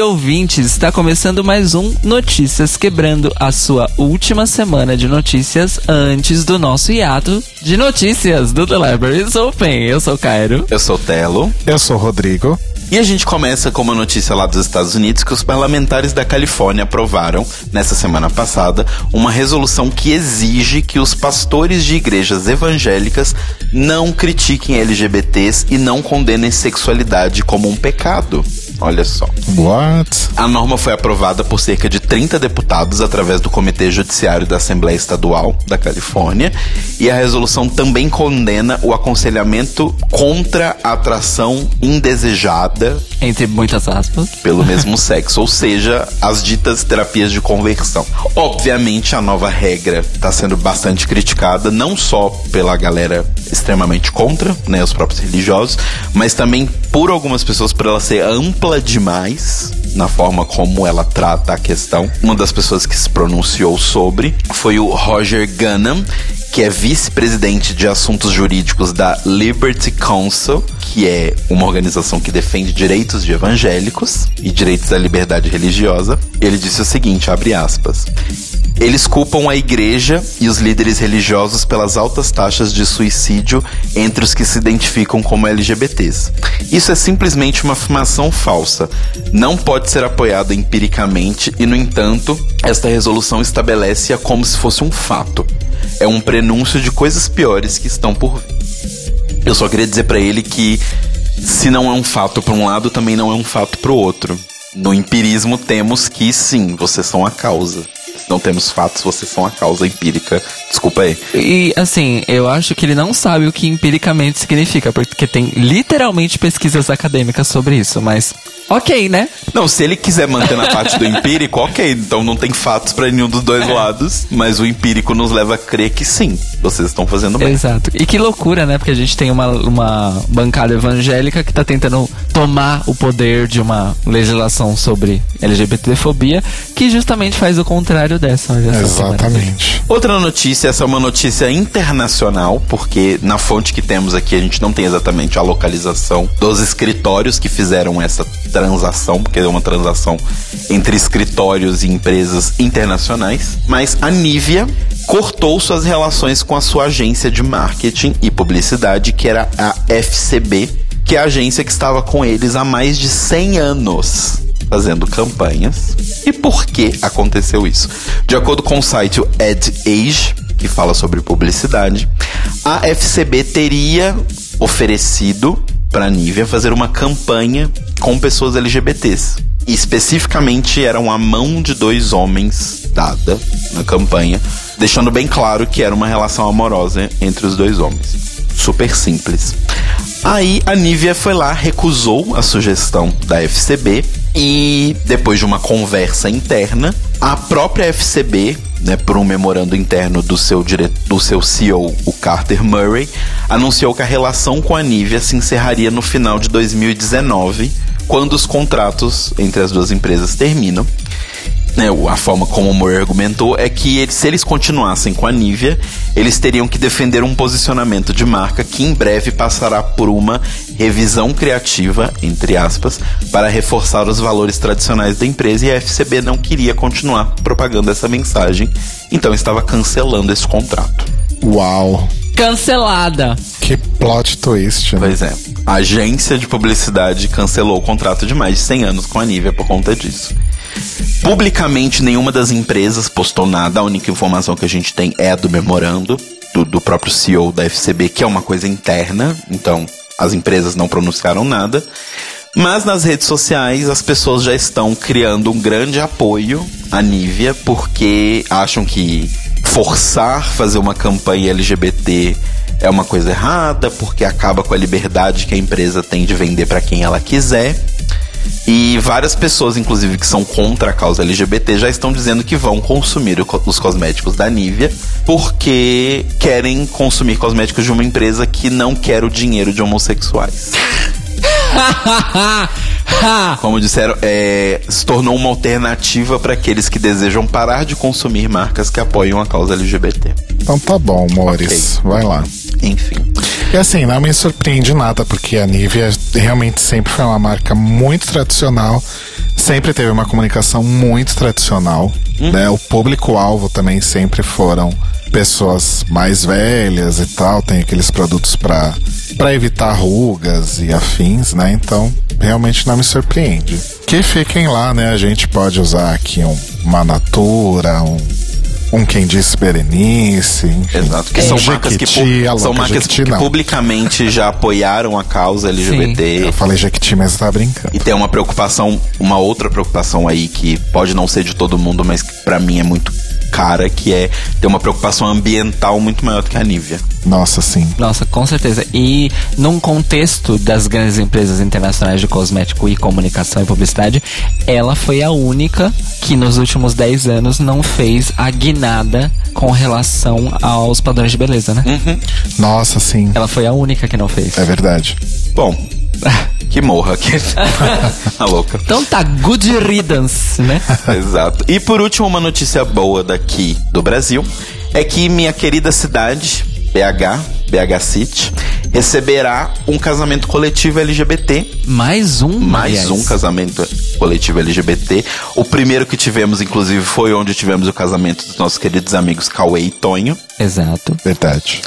Dia, ouvintes! Está começando mais um Notícias Quebrando a sua última semana de notícias antes do nosso hiato de notícias do The Libraries Open. Eu sou o Cairo. Eu sou o Telo. Eu sou o Rodrigo. E a gente começa com uma notícia lá dos Estados Unidos que os parlamentares da Califórnia aprovaram, nessa semana passada, uma resolução que exige que os pastores de igrejas evangélicas não critiquem LGBTs e não condenem sexualidade como um pecado. Olha só. What? A norma foi aprovada por cerca de 30 deputados através do Comitê Judiciário da Assembleia Estadual da Califórnia. E a resolução também condena o aconselhamento contra a atração indesejada. Entre muitas aspas. Pelo mesmo sexo, ou seja, as ditas terapias de conversão. Obviamente, a nova regra está sendo bastante criticada, não só pela galera extremamente contra, né, os próprios religiosos, mas também por algumas pessoas por ela ser ampla demais na forma como ela trata a questão. Uma das pessoas que se pronunciou sobre foi o Roger Gunham, que é vice-presidente de assuntos jurídicos da Liberty Council, que é uma organização que defende direitos de evangélicos e direitos à liberdade religiosa. Ele disse o seguinte, abre aspas: eles culpam a igreja e os líderes religiosos pelas altas taxas de suicídio entre os que se identificam como LGBTs. Isso é simplesmente uma afirmação falsa. Não pode ser apoiada empiricamente e, no entanto, esta resolução estabelece-a como se fosse um fato. É um prenúncio de coisas piores que estão por vir. Eu só queria dizer para ele que se não é um fato para um lado, também não é um fato para o outro. No empirismo temos que sim, vocês são a causa não temos fatos, vocês são a causa empírica. Desculpa aí. E assim, eu acho que ele não sabe o que empiricamente significa, porque tem literalmente pesquisas acadêmicas sobre isso, mas ok, né? Não, se ele quiser manter na parte do empírico, ok. Então não tem fatos para nenhum dos dois é. lados, mas o empírico nos leva a crer que sim, vocês estão fazendo bem. Exato. E que loucura, né? Porque a gente tem uma, uma bancada evangélica que tá tentando tomar o poder de uma legislação sobre LGBTfobia, que justamente faz o contrário dessa. Exatamente. Outra notícia, essa é uma notícia internacional, porque na fonte que temos aqui a gente não tem exatamente a localização dos escritórios que fizeram essa transação, porque é uma transação entre escritórios e empresas internacionais. Mas a Nivea cortou suas relações com a sua agência de marketing e publicidade, que era a FCB, que é a agência que estava com eles há mais de 100 anos fazendo campanhas. E por que aconteceu isso? De acordo com o site Ad Age, que fala sobre publicidade, a FCB teria oferecido para a Nivea fazer uma campanha com pessoas LGBTs. E especificamente eram a mão de dois homens dada na campanha, deixando bem claro que era uma relação amorosa entre os dois homens. Super simples. Aí a Nivea foi lá, recusou a sugestão da FCB e depois de uma conversa interna, a própria FCB, né, por um memorando interno do seu, dire... do seu CEO, o Carter Murray, anunciou que a relação com a Nivea se encerraria no final de 2019, quando os contratos entre as duas empresas terminam né, a forma como o Moore argumentou é que eles, se eles continuassem com a Nivea, eles teriam que defender um posicionamento de marca que em breve passará por uma revisão criativa, entre aspas, para reforçar os valores tradicionais da empresa e a FCB não queria continuar propagando essa mensagem, então estava cancelando esse contrato. Uau! Cancelada! Que plot twist, né? Pois é. A agência de publicidade cancelou o contrato de mais de 100 anos com a Nivea por conta disso. Publicamente, nenhuma das empresas postou nada. A única informação que a gente tem é a do memorando do, do próprio CEO da FCB, que é uma coisa interna. Então, as empresas não pronunciaram nada. Mas nas redes sociais as pessoas já estão criando um grande apoio à Nivea porque acham que forçar fazer uma campanha LGBT é uma coisa errada, porque acaba com a liberdade que a empresa tem de vender para quem ela quiser. E várias pessoas, inclusive, que são contra a causa LGBT, já estão dizendo que vão consumir os cosméticos da Nivea porque querem consumir cosméticos de uma empresa que não quer o dinheiro de homossexuais. Como disseram, é, se tornou uma alternativa para aqueles que desejam parar de consumir marcas que apoiam a causa LGBT. Então tá bom, Mores. Okay. Vai lá. Enfim. E assim, não me surpreende nada, porque a Nivea realmente sempre foi uma marca muito tradicional, sempre teve uma comunicação muito tradicional, Hum. né? O público-alvo também sempre foram pessoas mais velhas e tal, tem aqueles produtos para para evitar rugas e afins, né? Então, realmente não me surpreende. Que fiquem lá, né? A gente pode usar aqui um, uma Natura, um um quem disse Berenice, enfim. Exato, que Um são marcas que, pu- são marcas Jequiti, que não. publicamente já apoiaram a causa LGBT. Eu falei Jequiti, mas tava brincando. E tem uma preocupação, uma outra preocupação aí que pode não ser de todo mundo, mas que pra mim é muito cara, que é ter uma preocupação ambiental muito maior do que a Nivea. Nossa, sim. Nossa, com certeza. E num contexto das grandes empresas internacionais de cosmético e comunicação e publicidade, ela foi a única que nos últimos 10 anos não fez a guinada com relação aos padrões de beleza, né? Nossa, sim. Ela foi a única que não fez. É verdade. Bom, que morra. Que... a louca. Então tá, good riddance, né? Exato. E por último, uma notícia boa daqui do Brasil é que minha querida cidade, BH, BH City, receberá um casamento coletivo LGBT. Mais um, Mais aliás. um casamento coletivo LGBT. O primeiro que tivemos, inclusive, foi onde tivemos o casamento dos nossos queridos amigos Cauê e Tonho. Exato. Verdade.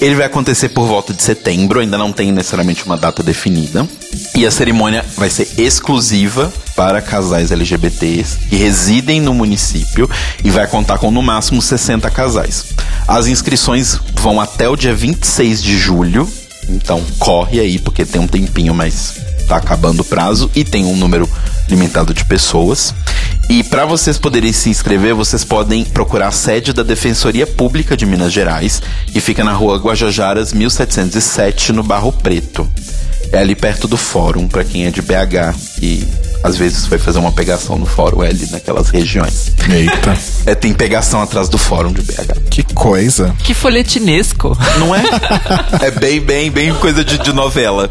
Ele vai acontecer por volta de setembro, ainda não tem necessariamente uma data definida. E a cerimônia vai ser exclusiva para casais LGBTs que residem no município e vai contar com no máximo 60 casais. As inscrições vão até o dia 26 de julho, então corre aí porque tem um tempinho, mas tá acabando o prazo e tem um número limitado de pessoas. E para vocês poderem se inscrever, vocês podem procurar a sede da Defensoria Pública de Minas Gerais, que fica na rua Guajajaras 1707, no Barro Preto. É ali perto do fórum, para quem é de BH e às vezes foi fazer uma pegação no fórum, ali naquelas regiões. Eita. É, tem pegação atrás do fórum de BH. que coisa. Que folhetinesco. Não é? é bem, bem, bem coisa de, de novela.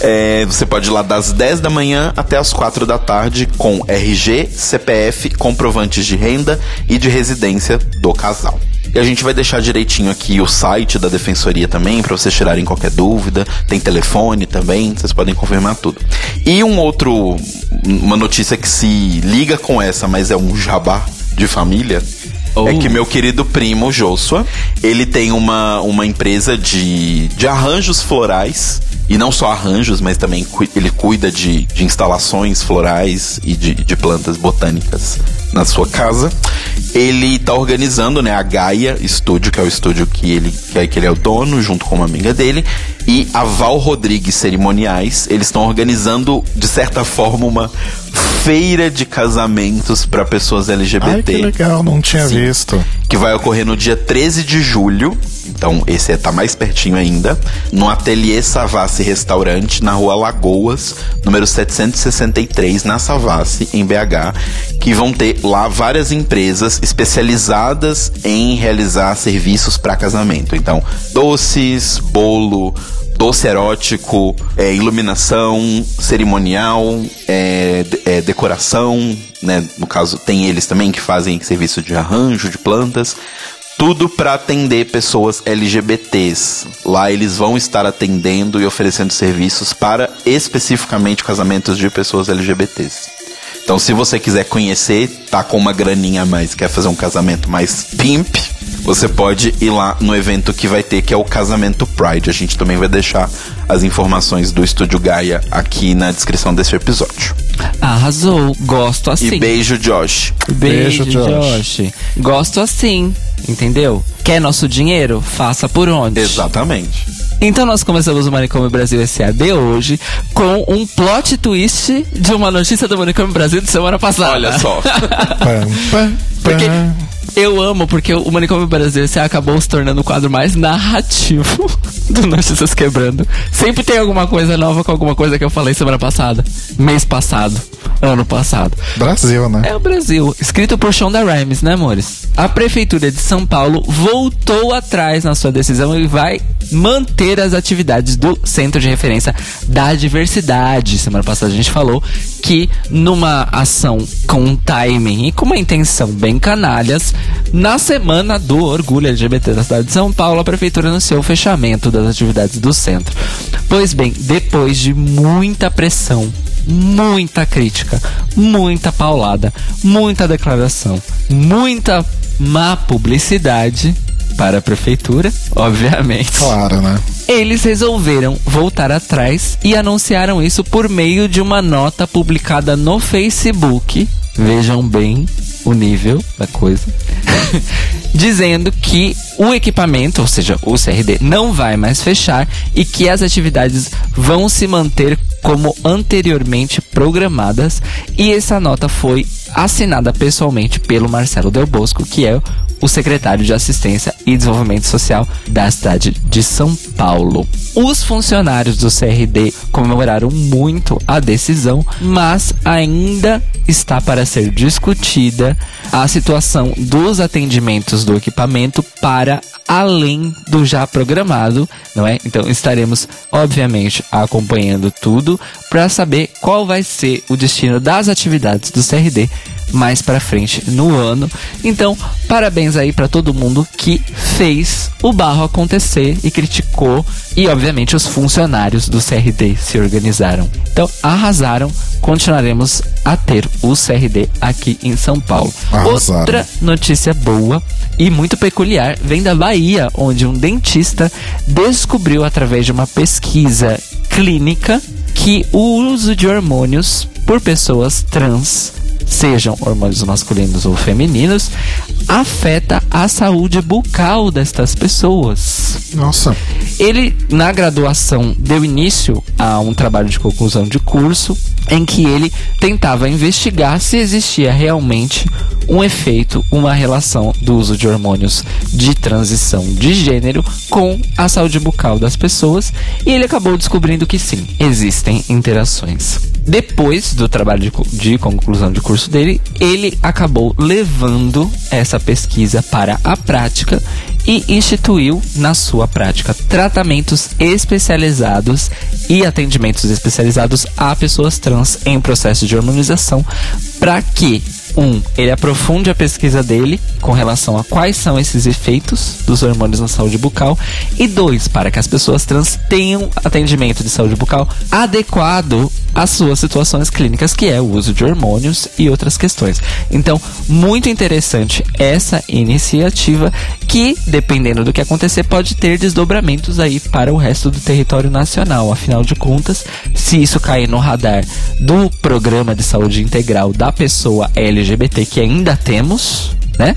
É, você pode ir lá das 10 da manhã até as 4 da tarde com RG, CPF, comprovantes de renda e de residência do casal. E a gente vai deixar direitinho aqui o site da defensoria também, para vocês tirarem qualquer dúvida. Tem telefone também, vocês podem confirmar tudo. E um outro, uma notícia que se liga com essa, mas é um jabá de família. Oh. É que meu querido primo Joshua, ele tem uma, uma empresa de, de arranjos florais. E não só arranjos, mas também ele cuida de, de instalações florais e de, de plantas botânicas na sua casa. Ele tá organizando, né, a Gaia Studio, que é o estúdio que ele, que, é, que ele é o dono, junto com uma amiga dele, e a Val Rodrigues Cerimoniais. Eles estão organizando, de certa forma, uma feira de casamentos para pessoas LGBT Ai, que legal, não tinha Sim. visto. que vai ocorrer no dia 13 de julho. Então, esse é, tá mais pertinho ainda. No Ateliê Savassi Restaurante, na rua Lagoas, número 763, na Savassi, em BH. Que vão ter lá várias empresas especializadas em realizar serviços para casamento. Então, doces, bolo, doce erótico, é, iluminação, cerimonial, é, é, decoração, né? No caso, tem eles também que fazem serviço de arranjo de plantas. Tudo para atender pessoas LGBTs. Lá eles vão estar atendendo e oferecendo serviços para especificamente casamentos de pessoas LGBTs. Então, se você quiser conhecer, tá com uma graninha a mais, quer fazer um casamento mais pimp, você pode ir lá no evento que vai ter, que é o Casamento Pride. A gente também vai deixar as informações do Estúdio Gaia aqui na descrição desse episódio. Arrasou. Gosto assim. E beijo, Josh. Beijo, Beijo, Josh. Josh. Gosto assim, entendeu? Quer nosso dinheiro? Faça por onde? Exatamente. Então nós começamos o Manicômio Brasil S.A.D. hoje com um plot twist de uma notícia do Manicômio Brasil de semana passada. Olha só. Porque eu amo, porque o Manicômio Brasil S.A. acabou se tornando o quadro mais narrativo do Notícias Quebrando. Sempre tem alguma coisa nova com alguma coisa que eu falei semana passada, mês passado, ano passado. Brasil, né? É o Brasil. Escrito por Shonda Rhimes, né, amores? A Prefeitura de São Paulo voltou atrás na sua decisão e vai manter as atividades do Centro de Referência da Diversidade. Semana passada a gente falou que numa ação com um timing e com uma intenção bem canalhas, na semana do orgulho LGBT da cidade de São Paulo, a Prefeitura anunciou o fechamento das atividades do centro. Pois bem, depois de muita pressão muita crítica, muita paulada, muita declaração, muita má publicidade para a prefeitura, obviamente. Claro, né? Eles resolveram voltar atrás e anunciaram isso por meio de uma nota publicada no Facebook. Vejam bem o nível da coisa. Dizendo que o equipamento, ou seja, o CRD, não vai mais fechar e que as atividades vão se manter como anteriormente programadas. E essa nota foi assinada pessoalmente pelo Marcelo Del Bosco, que é o secretário de Assistência e Desenvolvimento Social da cidade de São Paulo. Os funcionários do CRD comemoraram muito a decisão, mas ainda está para ser discutida a situação dos atendimentos do equipamento para além do já programado, não é? Então estaremos obviamente acompanhando tudo para saber qual vai ser o destino das atividades do CRD mais para frente no ano. Então, parabéns aí para todo mundo que fez o barro acontecer e criticou e obviamente os funcionários do CRD se organizaram. Então, arrasaram. Continuaremos a ter o CRD aqui em São Paulo. Arrasaram. Outra notícia boa e muito peculiar vem da Bahia, onde um dentista descobriu através de uma pesquisa clínica que o uso de hormônios por pessoas trans sejam hormônios masculinos ou femininos, afeta a saúde bucal destas pessoas. Nossa. Ele, na graduação, deu início a um trabalho de conclusão de curso em que ele tentava investigar se existia realmente um efeito, uma relação do uso de hormônios de transição de gênero com a saúde bucal das pessoas e ele acabou descobrindo que sim, existem interações. Depois do trabalho de, de conclusão de curso dele, ele acabou levando essa pesquisa para a prática e instituiu na sua prática tratamentos especializados e atendimentos especializados a pessoas trans em processo de hormonização para que um, ele aprofunde a pesquisa dele com relação a quais são esses efeitos dos hormônios na saúde bucal. E dois, para que as pessoas trans tenham atendimento de saúde bucal adequado às suas situações clínicas, que é o uso de hormônios e outras questões. Então, muito interessante essa iniciativa que, dependendo do que acontecer, pode ter desdobramentos aí para o resto do território nacional. Afinal de contas, se isso cair no radar do programa de saúde integral da pessoa LGBT que ainda temos, né?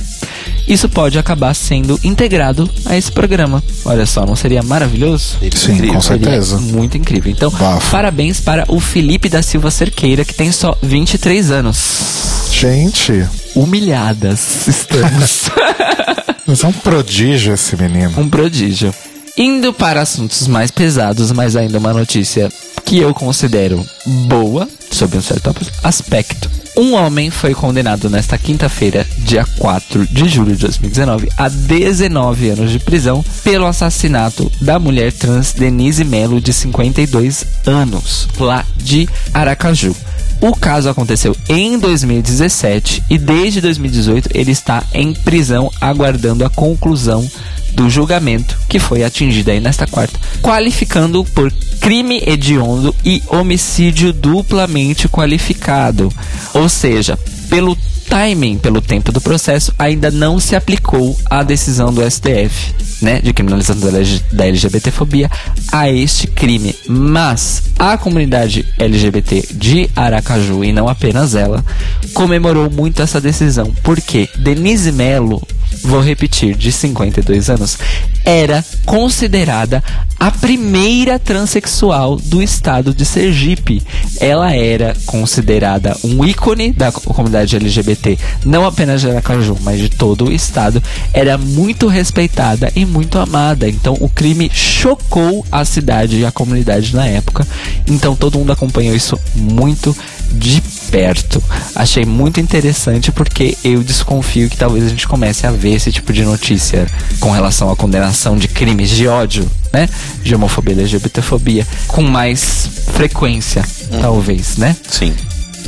Isso pode acabar sendo integrado a esse programa. Olha só, não seria maravilhoso? Sim, Incrível. com Seria certeza. muito incrível. Então, Bafo. parabéns para o Felipe da Silva Cerqueira, que tem só 23 anos. Gente, Humilhadas estamos. mas é um prodígio esse menino. um prodígio. Indo para assuntos mais pesados, mas ainda uma notícia que eu considero boa, sob um certo aspecto. Um homem foi condenado nesta quinta-feira, dia 4 de julho de 2019, a 19 anos de prisão pelo assassinato da mulher trans Denise Melo, de 52 anos, lá de Aracaju. O caso aconteceu em 2017 e desde 2018 ele está em prisão aguardando a conclusão do julgamento que foi atingido aí nesta quarta, qualificando por crime hediondo e homicídio duplamente qualificado. Ou seja, pelo timing, pelo tempo do processo, ainda não se aplicou a decisão do STF, né, de criminalização da LG da LGBTfobia a este crime. Mas a comunidade LGBT de Aracaju, e não apenas ela, comemorou muito essa decisão, porque Denise Mello vou repetir, de 52 anos, era considerada a primeira transexual do estado de Sergipe. Ela era considerada um ícone da comunidade LGBT, não apenas de Aracaju, mas de todo o estado. Era muito respeitada e muito amada. Então o crime chocou a cidade e a comunidade na época. Então todo mundo acompanhou isso muito de perto. Achei muito interessante porque eu desconfio que talvez a gente comece a ver esse tipo de notícia com relação à condenação de crimes de ódio, né? De homofobia e LGBTfobia com mais frequência, talvez, né? Sim.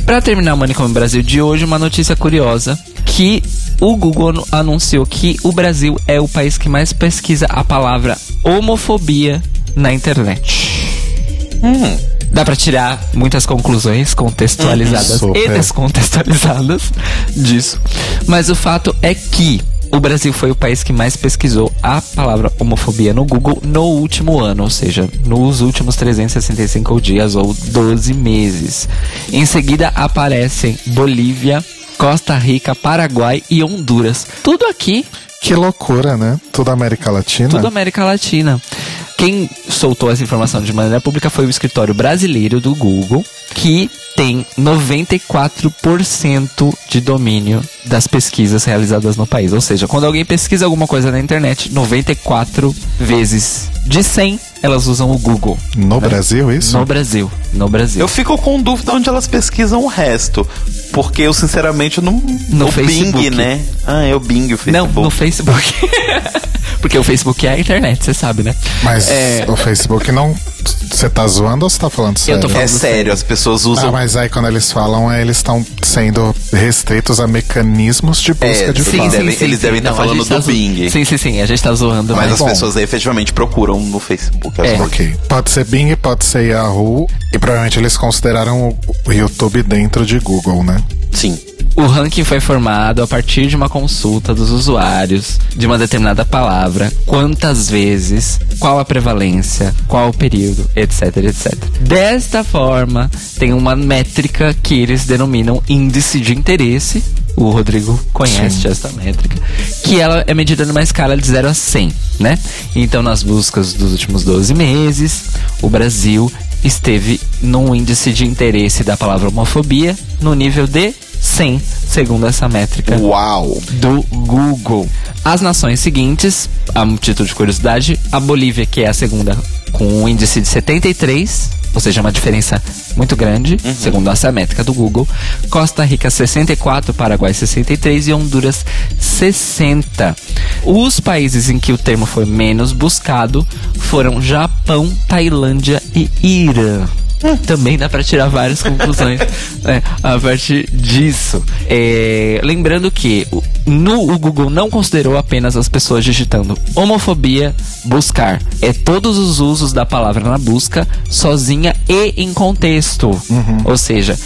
Para terminar o Manicômio Brasil de hoje, uma notícia curiosa que o Google anu- anunciou que o Brasil é o país que mais pesquisa a palavra homofobia na internet. Dá pra tirar muitas conclusões contextualizadas Uhum, e descontextualizadas disso. Mas o fato é que o Brasil foi o país que mais pesquisou a palavra homofobia no Google no último ano, ou seja, nos últimos 365 dias ou 12 meses. Em seguida aparecem Bolívia, Costa Rica, Paraguai e Honduras. Tudo aqui Que loucura, né? Toda a América Latina. tudo América Latina. Quem soltou essa informação de maneira pública foi o escritório brasileiro do Google, que tem 94% de domínio das pesquisas realizadas no país. Ou seja, quando alguém pesquisa alguma coisa na internet, 94 vezes de 100 elas usam o Google. No Brasil, isso? No Brasil. No Brasil. Eu fico com dúvida onde elas pesquisam o resto. Porque eu, sinceramente, não. No o Facebook. Bing, né? Ah, é o Bing, o Não, Facebook. no Facebook. Porque o Facebook é a internet, você sabe, né? Mas É. o Facebook não. Você tá zoando ou você tá falando sério? tô falando É sério, as pessoas usam. Ah, mas aí quando eles falam, é, eles estão sendo restritos a mecanismos de busca É, de sim, fato. devem- eles devem tá Não, a falando tá do zo- Bing. Sim, sim, sim. A gente tá zoando. Mas mas as bom. pessoas efetivamente procuram no Facebook. as É. Ok. Pode ser Bing, pode ser Yahoo. E provavelmente eles consideraram o- o YouTube dentro de Google, né? Sim. O ranking foi formado a partir de uma consulta dos usuários de uma determinada palavra, quantas vezes, qual a prevalência, qual o período, etc, etc. Desta forma, tem uma métrica que eles denominam índice de interesse. O Rodrigo conhece Sim. essa métrica, que ela é medida numa escala de 0 a 100, né? Então, nas buscas dos últimos 12 meses, o Brasil esteve num índice de interesse da palavra homofobia no nível de 100, segundo essa métrica Uau! do Google. As nações seguintes, a título de curiosidade, a Bolívia, que é a segunda, com um índice de 73, ou seja, uma diferença muito grande, segundo essa métrica do Google. Costa Rica 64, Paraguai 63 e Honduras 60. Os países em que o termo foi menos buscado foram Japão, Tailândia e Irã. Também dá pra tirar várias conclusões né, a partir disso. É, lembrando que no, o Google não considerou apenas as pessoas digitando homofobia buscar. É todos os usos da palavra na busca, sozinha e em contexto. Ou seja,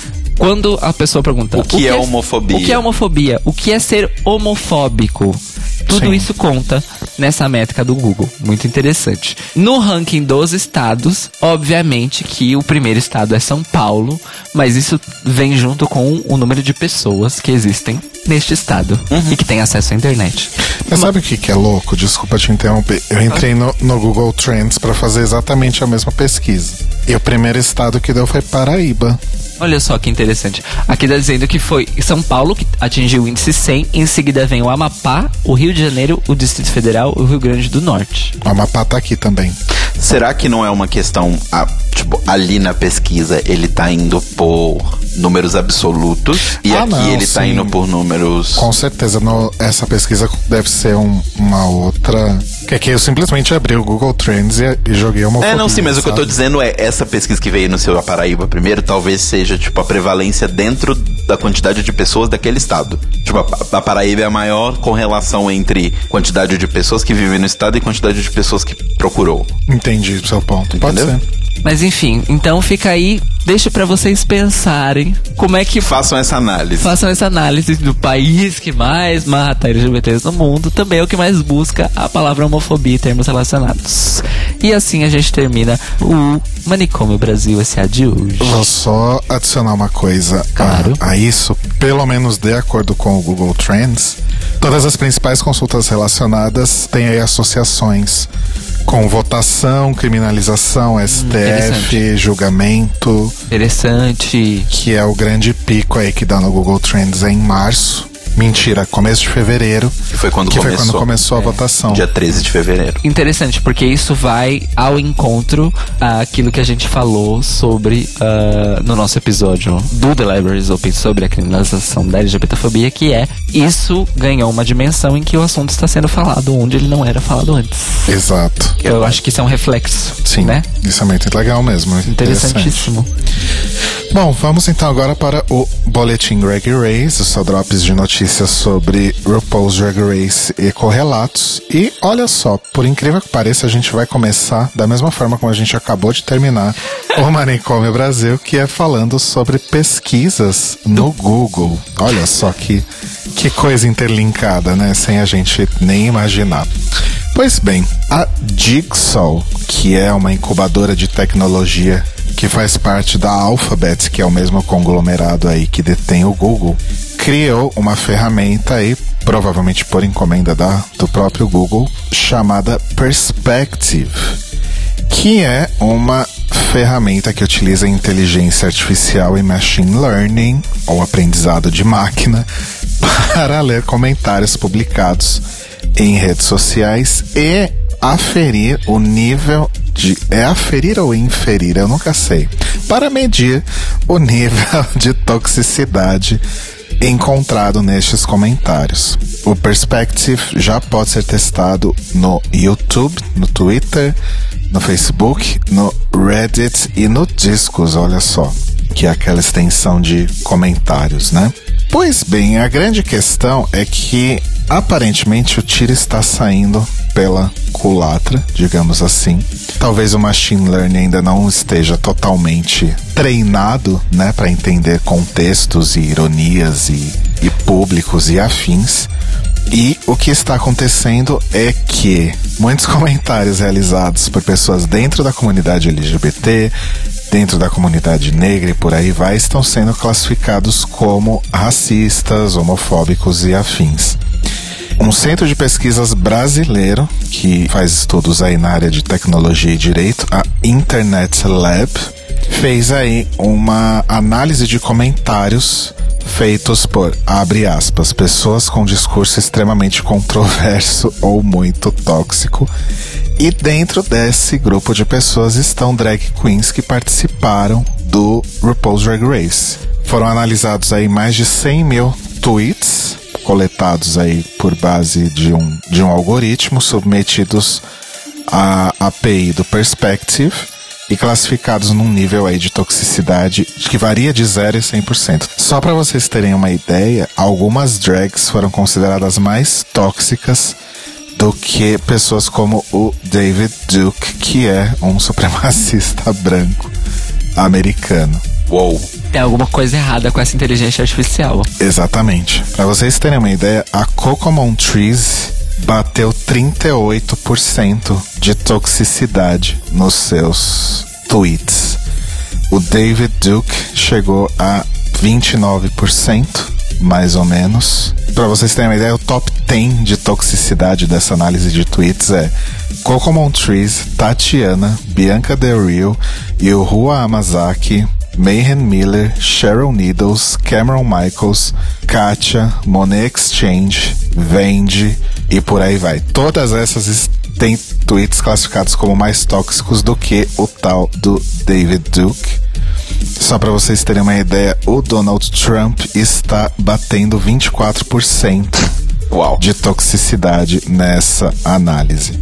quando a pessoa pergunta O que é homofobia? O que é homofobia? O que é ser homofóbico? Tudo Sim. isso conta nessa métrica do Google. Muito interessante. No ranking dos estados, obviamente que o primeiro estado é São Paulo, mas isso vem junto com o número de pessoas que existem neste estado Uhum. e que têm acesso à internet. Mas sabe o que, que é louco? Desculpa te interromper. Eu entrei no, no Google Trends pra fazer exatamente a mesma pesquisa. E o primeiro estado que deu foi Paraíba. Olha só que interessante. Aqui tá dizendo que foi São Paulo que atingiu o índice 100, em seguida vem o Amapá, o Rio de Janeiro, o Distrito Federal e o Rio Grande do Norte. O Amapá tá aqui também. Será que não é uma questão, ah, tipo, ali na pesquisa ele tá indo por números absolutos e Ah, aqui não, ele tá sim. indo por números. Com certeza, no- essa pesquisa deve ser um- uma outra. Que aqui eu simplesmente abri o Google Trends e, e joguei uma É, não, sim, mas o que eu tô sabe? dizendo é, essa pesquisa que veio no seu Paraíba primeiro, talvez seja, tipo, a prevalência dentro da quantidade de pessoas daquele estado. Tipo, a, a Paraíba é a maior correlação entre quantidade de pessoas que vivem no estado e quantidade de pessoas que procurou. Entendi o seu ponto. Pode Entendeu? ser. Mas enfim, então fica aí, deixa pra vocês pensarem como é que Façam essa análise. façam essa análise do país que mais mata LGBTs no mundo, também é o que mais busca a palavra homofobia e termos relacionados. E assim a gente termina o Manicômio Brasil S.A. de hoje. Vou só adicionar uma coisa a- Claro. a, isso, pelo menos de acordo com o Google Trends. Todas as principais consultas relacionadas têm aí associações com votação, criminalização, STF, julgamento, Interessante. que é o grande pico aí que dá no Google Trends em março. Mentira, começo de fevereiro. Que foi quando que começou. foi quando começou É. a votação. Dia 13 de fevereiro. Interessante, porque isso vai ao encontro àquilo que a gente falou sobre ah, no nosso episódio do The Libraries Open sobre a criminalização da LGBTfobia, que é isso ganhou uma dimensão em que o assunto está sendo falado onde ele não era falado antes. Exato. Eu acho que isso é um reflexo, Sim, né? isso é muito legal mesmo. muito interessante. Interessantíssimo. Bom, vamos então agora para o Boletim Greg Race, os seu drops de notícias notícias sobre RuPaul's Drag Race e correlatos. E olha só, por incrível que pareça, a gente vai começar da mesma forma como a gente acabou de terminar o Manicômio Brasil, que é falando sobre pesquisas no Google. Olha só que, que coisa interlinkada, né? Sem a gente nem imaginar. Pois bem, a Jigsaw, que é uma incubadora de tecnologia que faz parte da Alphabet, que é o mesmo conglomerado aí que detém o Google, criou uma ferramenta aí, provavelmente por encomenda da, do próprio Google, chamada Perspective, que é uma ferramenta que utiliza inteligência artificial e machine learning, ou aprendizado de máquina, para ler comentários publicados em redes sociais e aferir o nível de. É aferir ou inferir? Eu nunca sei. Para medir o nível de toxicidade encontrado nestes comentários. O Perspective já pode ser testado no YouTube, no Twitter, no Facebook, no Reddit e no Discos, olha só, que é aquela extensão de comentários, né? Pois bem, a grande questão é que aparentemente o tiro está saindo pela culatra, digamos assim. Talvez o machine learning ainda não esteja totalmente treinado, né, para entender contextos e ironias e, e públicos e afins. E o que está acontecendo é que muitos comentários realizados por pessoas dentro da comunidade LGBT, dentro da comunidade negra e por aí vai, estão sendo classificados como racistas, homofóbicos e afins. Um centro de pesquisas brasileiro que faz estudos aí na área de tecnologia e direito, a Internet Lab, fez aí uma análise de comentários feitos por, abre aspas, pessoas com discurso extremamente controverso ou muito tóxico. E dentro desse grupo de pessoas estão drag queens que participaram do RuPaul's Drag Race. Foram analisados aí mais de 100 mil tweets coletados aí por base de um, de um algoritmo submetidos à API do Perspective e classificados num nível aí de toxicidade que varia de 0 a 100%. Só para vocês terem uma ideia, algumas drags foram consideradas mais tóxicas do que pessoas como o David Duke, que é um supremacista branco americano. Uou. Tem alguma coisa errada com essa inteligência artificial. Exatamente. Para vocês terem uma ideia, a Cocomon Trees bateu 38% de toxicidade nos seus tweets. O David Duke chegou a 29%, mais ou menos. Para vocês terem uma ideia, o top 10 de toxicidade dessa análise de tweets é Cocomon Trees, Tatiana, Bianca Del Rio e o Rua Amazaki, Mayhem Miller, Cheryl Needles, Cameron Michaels, Katia, Monet Exchange, Vende e por aí vai. Todas essas têm tweets classificados como mais tóxicos do que o tal do David Duke. Só para vocês terem uma ideia, o Donald Trump está batendo 24% Uau. de toxicidade nessa análise.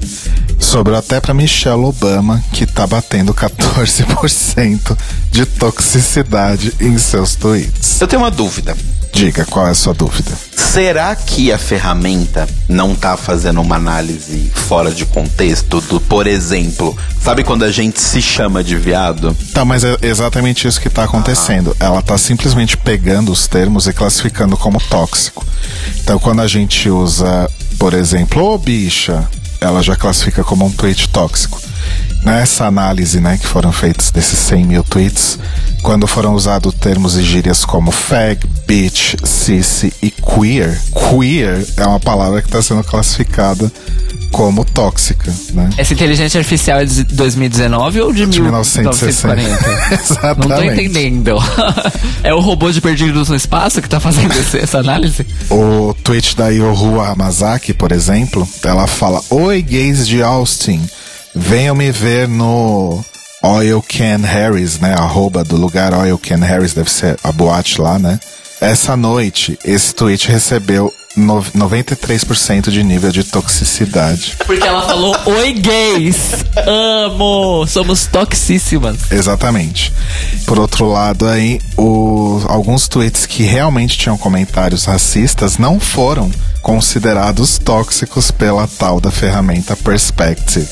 Sobrou até para Michelle Obama, que tá batendo 14% de toxicidade em seus tweets. Eu tenho uma dúvida. Diga, qual é a sua dúvida? Será que a ferramenta não tá fazendo uma análise fora de contexto do, por exemplo, sabe quando a gente se chama de viado? Tá, mas é exatamente isso que tá acontecendo. Ela tá simplesmente pegando os termos e classificando como tóxico. Então, quando a gente usa, por exemplo, ô bicha, ela já classifica como um tweet tóxico. Nessa análise, né, que foram feitos desses 100 mil tweets, quando foram usados termos e gírias como fag, bitch, sissy e queer, queer é uma palavra que está sendo classificada como tóxica, né? Essa inteligência artificial é de 2019 ou de, De 1960. 1940? Exatamente. Não tô entendendo. é o robô de Perdidos no Espaço que tá fazendo essa análise? O tweet da Yoru Hamasaki, por exemplo, ela fala: Oi, gays de Austin, venham me ver no Oil Can Harris, né? Arroba do lugar Oil Can Harris, deve ser a boate lá, né? Essa noite, esse tweet recebeu no- 93% de nível de toxicidade. Porque ela falou, oi gays, amo, somos toxíssimas. Exatamente. Por outro lado, aí, o- alguns tweets que realmente tinham comentários racistas não foram considerados tóxicos pela tal da ferramenta Perspective.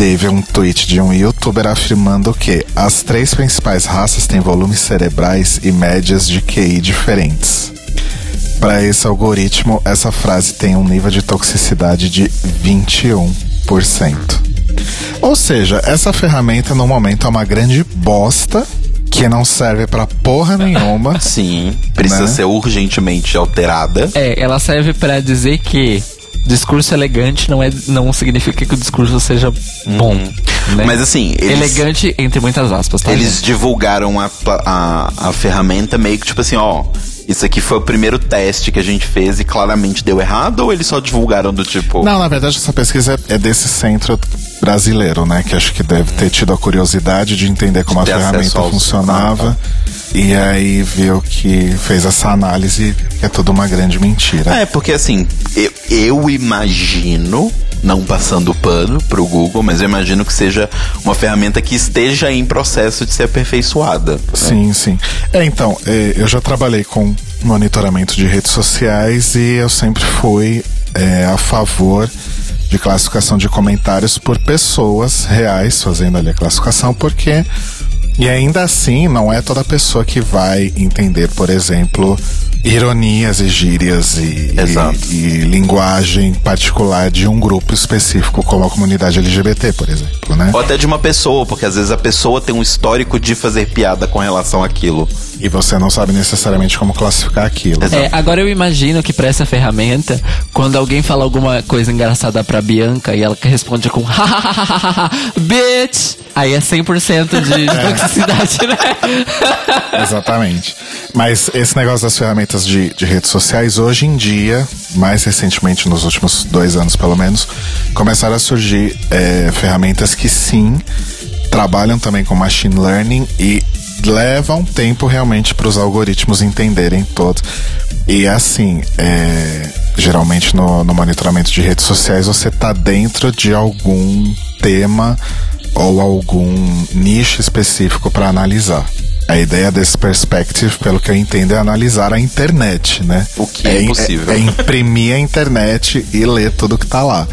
Teve um tweet de um youtuber afirmando que as três principais raças têm volumes cerebrais e médias de QI diferentes. Para esse algoritmo, essa frase tem um nível de toxicidade de 21%. Ou seja, essa ferramenta no momento é uma grande bosta que não serve pra porra nenhuma. Sim, precisa Né? ser urgentemente alterada. É, ela serve pra dizer que discurso elegante não, é, não significa que o discurso seja bom. né? Mas assim, eles, Elegante entre muitas aspas, tá? eles gente? divulgaram a, a, a ferramenta meio que tipo assim, ó. Isso aqui foi o primeiro teste que a gente fez e claramente deu errado, ou eles só divulgaram do tipo. Não, na verdade, essa pesquisa é desse centro brasileiro, né? Que acho que deve ter tido a curiosidade de entender como a ter acesso ferramenta funcionava. E aí viu que fez essa análise que é tudo uma grande mentira. É, porque assim, eu, eu imagino, não passando pano pro Google, mas eu imagino que seja uma ferramenta que esteja em processo de ser aperfeiçoada. né? Sim, sim. É, então, é, eu já trabalhei com monitoramento de redes sociais e eu sempre fui é, a favor de classificação de comentários por pessoas reais fazendo ali a classificação, porque. E ainda assim, não é toda pessoa que vai entender, por exemplo, ironias e gírias e, e, e linguagem particular de um grupo específico, como a comunidade LGBT, por exemplo, né? Ou até de uma pessoa, porque às vezes a pessoa tem um histórico de fazer piada com relação àquilo. E você não sabe necessariamente como classificar aquilo. É, agora eu imagino que pra essa ferramenta, quando alguém fala alguma coisa engraçada pra Bianca e ela responde com bitch, aí é 100% de, de toxicidade, né? Exatamente. Mas esse negócio das ferramentas de, de redes sociais, hoje em dia, mais recentemente, nos últimos dois anos pelo menos, começaram a surgir é, ferramentas que sim trabalham também com machine learning e levam tempo realmente para os algoritmos entenderem todos. E assim, é, geralmente no, no monitoramento de redes sociais você tá dentro de algum tema ou algum nicho específico para analisar. A ideia desse perspective, pelo que eu entendo, é analisar a internet, né? O que é im- impossível. É, imprimir a internet e ler tudo que tá lá.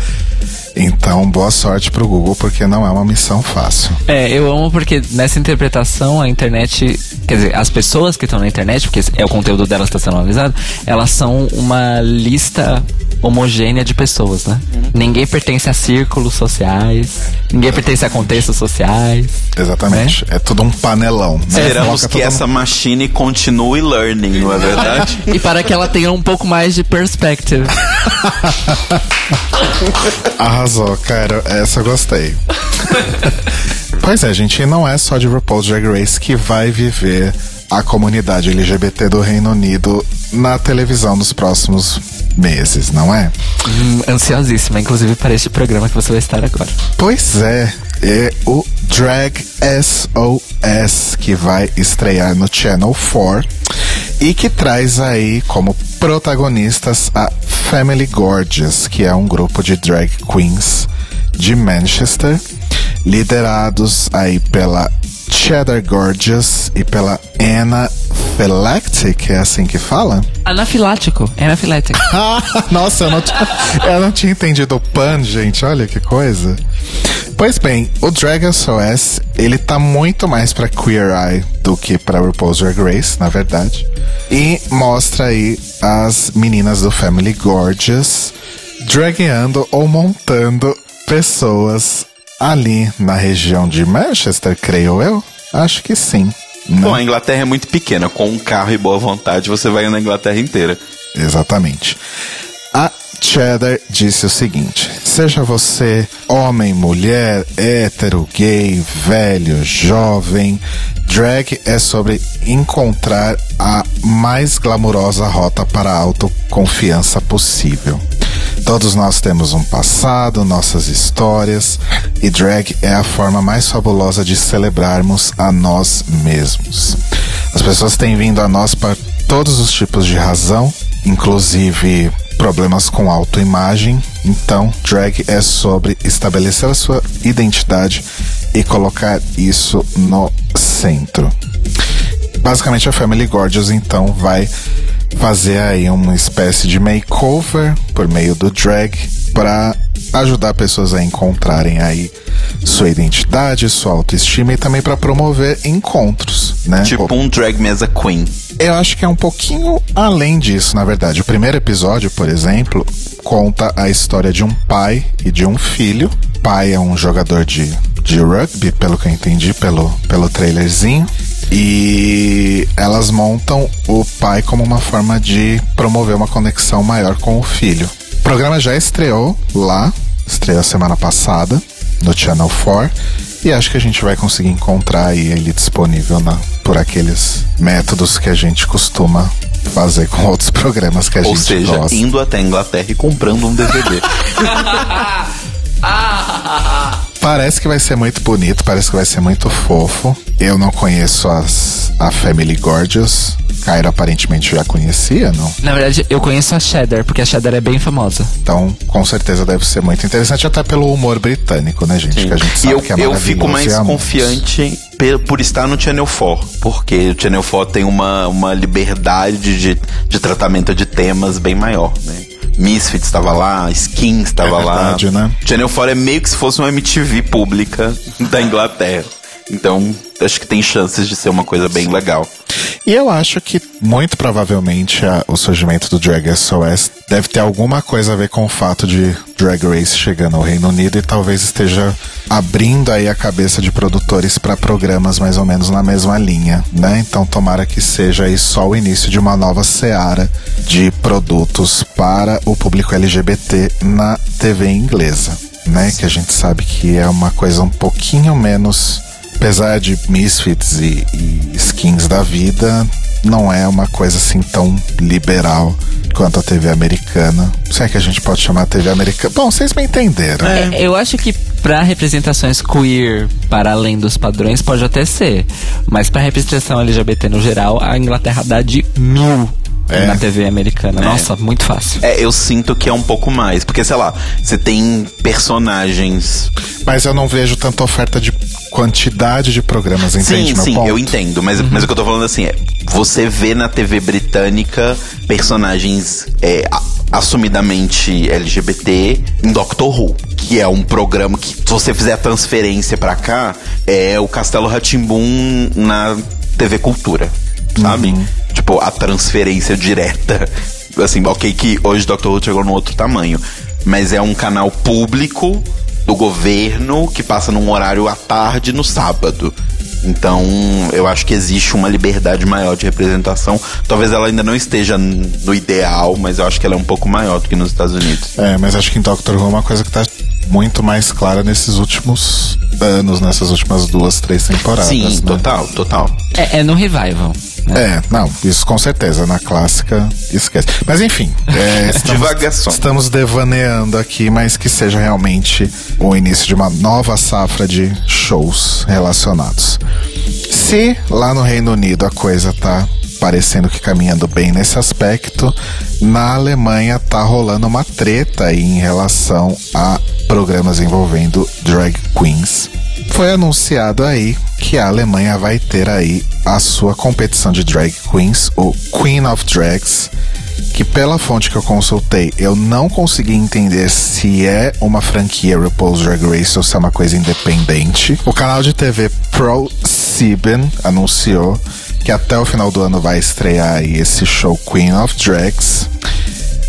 Então, boa sorte pro Google, porque não é uma missão fácil. É, eu amo porque nessa interpretação a internet, quer dizer, as pessoas que estão na internet, porque é o conteúdo delas está sendo analisado, elas são uma lista homogênea de pessoas, né? Ninguém pertence a círculos sociais, ninguém pertence a contextos sociais. Exatamente. É, tudo um panelão. Né? Esperamos que essa machine continue learning, não é verdade? E para que ela tenha um pouco mais de perspective. Arrasou, cara. Essa eu gostei. pois é, gente, e não é só de RuPaul's Drag Race que vai viver a comunidade LGBT do Reino Unido na televisão nos próximos meses, não é? Hum, ansiosíssima, inclusive para este programa que você vai estar agora. Pois é, é o Drag SOS que vai estrear no Channel 4 e que traz aí como protagonistas a Family Gorgeous, que é um grupo de drag queens de Manchester, liderados aí pela Cheddar Gorgeous e pela Anna Phylactic, é assim que fala? Anafilático, anafilático. Nossa, eu não, tinha, eu não tinha entendido o pan, gente. Olha que coisa. Pois bem, o Drag SOS, ele tá muito mais pra Queer Eye do que pra RuPaul's Drag Race, na verdade. E mostra aí as meninas do Family Gorgeous dragueando ou montando pessoas ali na região de Manchester, creio eu. Acho que sim. né? Bom, a Inglaterra é muito pequena. Com um carro e boa vontade, você vai na Inglaterra inteira. Exatamente. A Cheddar disse o seguinte: seja você homem, mulher, hétero, gay, velho, jovem, drag é sobre encontrar a mais glamurosa rota para a autoconfiança possível. Todos nós temos um passado, nossas histórias, e drag é a forma mais fabulosa de celebrarmos a nós mesmos. As pessoas têm vindo a nós para todos os tipos de razão, inclusive problemas com autoimagem. Então, drag é sobre estabelecer a sua identidade e colocar isso no centro. Basicamente, a Family Gorgeous então vai fazer aí uma espécie de makeover por meio do drag para ajudar pessoas a encontrarem aí sua identidade, sua autoestima e também para promover encontros, né? Tipo um drag mesa queen. Eu acho que é um pouquinho além disso, na verdade. O primeiro episódio, por exemplo, conta a história de um pai e de um filho. O pai é um jogador de, de rugby, pelo que eu entendi pelo, pelo trailerzinho. E elas montam o pai como uma forma de promover uma conexão maior com o filho. O programa já estreou lá, estreou semana passada no Channel 4 e acho que a gente vai conseguir encontrar aí ele disponível na, por aqueles métodos que a gente costuma fazer com outros programas que a Ou gente seja, gosta. indo até a Inglaterra e comprando um DVD. Parece que vai ser muito bonito, parece que vai ser muito fofo. Eu não conheço as, a Family Gorgeous. Kyra aparentemente já conhecia, não? Na verdade, eu conheço a Cheddar, porque a Cheddar é bem famosa. Então, com certeza deve ser muito interessante, até pelo humor britânico, né, gente? Que a gente e sabe eu, que é eu fico mais e confiante por estar no Channel 4, porque o Channel 4 tem uma, uma liberdade de, de tratamento de temas bem maior, né? Misfits estava lá, Skins estava É lá. verdade, né? Channel 4 é meio que se fosse uma MTV pública da Inglaterra. Então, acho que tem chances de ser uma coisa bem legal. E eu acho que, muito provavelmente, a- o surgimento do Drag SOS deve ter alguma coisa a ver com o fato de Drag Race chegando ao Reino Unido e talvez esteja abrindo aí a cabeça de produtores para programas mais ou menos na mesma linha, né? Então, tomara que seja aí só o início de uma nova seara de produtos para o público LGBT na TV inglesa, né? Que a gente sabe que é uma coisa um pouquinho menos apesar de Misfits e, e skins da vida, não é uma coisa assim tão liberal quanto a TV americana. Se é que a gente pode chamar a TV americana. Bom, vocês me entenderam. É, eu acho que pra representações queer para além dos padrões pode até ser. Mas pra representação LGBT no geral, a Inglaterra dá de mil É. na TV americana. Nossa, muito fácil. É, eu sinto que é um pouco mais. Porque, sei lá, você tem personagens. Mas eu não vejo tanta oferta de quantidade de programas, entende Sim, meu sim, ponto? eu entendo. Mas, mas o que eu tô falando assim é. Você vê na TV britânica personagens é, assumidamente LGBT em Doctor Who. Que é um programa que, se você fizer a transferência pra cá, é o Castelo Ratimbum na TV Cultura. Sabe? Tipo, a transferência direta. Assim, ok, que hoje Doctor Who chegou num outro tamanho. Mas é um canal público do governo que passa num horário à tarde no sábado. Então, eu acho que existe uma liberdade maior de representação. Talvez ela ainda não esteja no ideal, mas eu acho que ela é um pouco maior do que nos Estados Unidos. É, mas acho que em Doctor Who é uma coisa que tá muito mais clara nesses últimos anos, nessas últimas duas, três temporadas. Sim, né? total, total. É, é no revival. Né? É, não, isso com certeza. Na clássica, esquece. Mas enfim, é, estamos, estamos devaneando aqui, mas que seja realmente o início de uma nova safra de shows relacionados. Se lá no Reino Unido a coisa tá parecendo que caminhando bem nesse aspecto, na Alemanha tá rolando uma treta aí em relação a programas envolvendo drag queens. Foi anunciado aí que a Alemanha vai ter aí a sua competição de drag queens, o Queen of Drags, que pela fonte que eu consultei, eu não consegui entender se é uma franquia RuPaul's Drag Race ou se é uma coisa independente. O canal de TV ProSieben anunciou que até o final do ano vai estrear aí esse show Queen of Drags,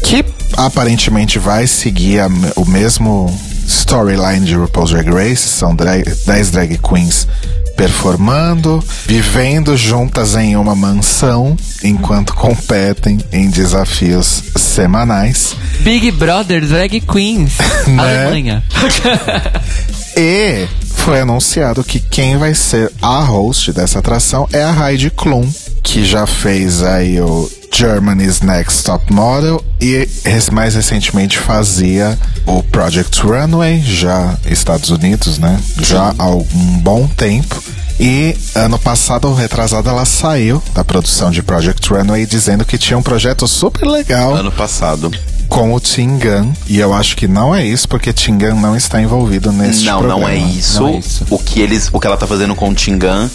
que aparentemente vai seguir a o mesmo storyline de RuPaul's Drag Race, são drag, 10 drag queens performando, vivendo juntas em uma mansão enquanto competem em desafios semanais. Big Brother Drag Queens. Né? Alemanha. E foi anunciado que quem vai ser a host dessa atração é a Heidi Klum, que já fez aí o Germany's Next Top Model e mais recentemente fazia o Project Runway, já Estados Unidos, né? Já há algum bom tempo. E ano passado ou retrasado ela saiu da produção de Project Runway dizendo que tinha um projeto super legal Ano passado. com o Tingan. E eu acho que não é isso, porque Tingan não está envolvido nesse Não, programa. não é isso. Não é isso. O que eles, o que ela tá fazendo com o Tingan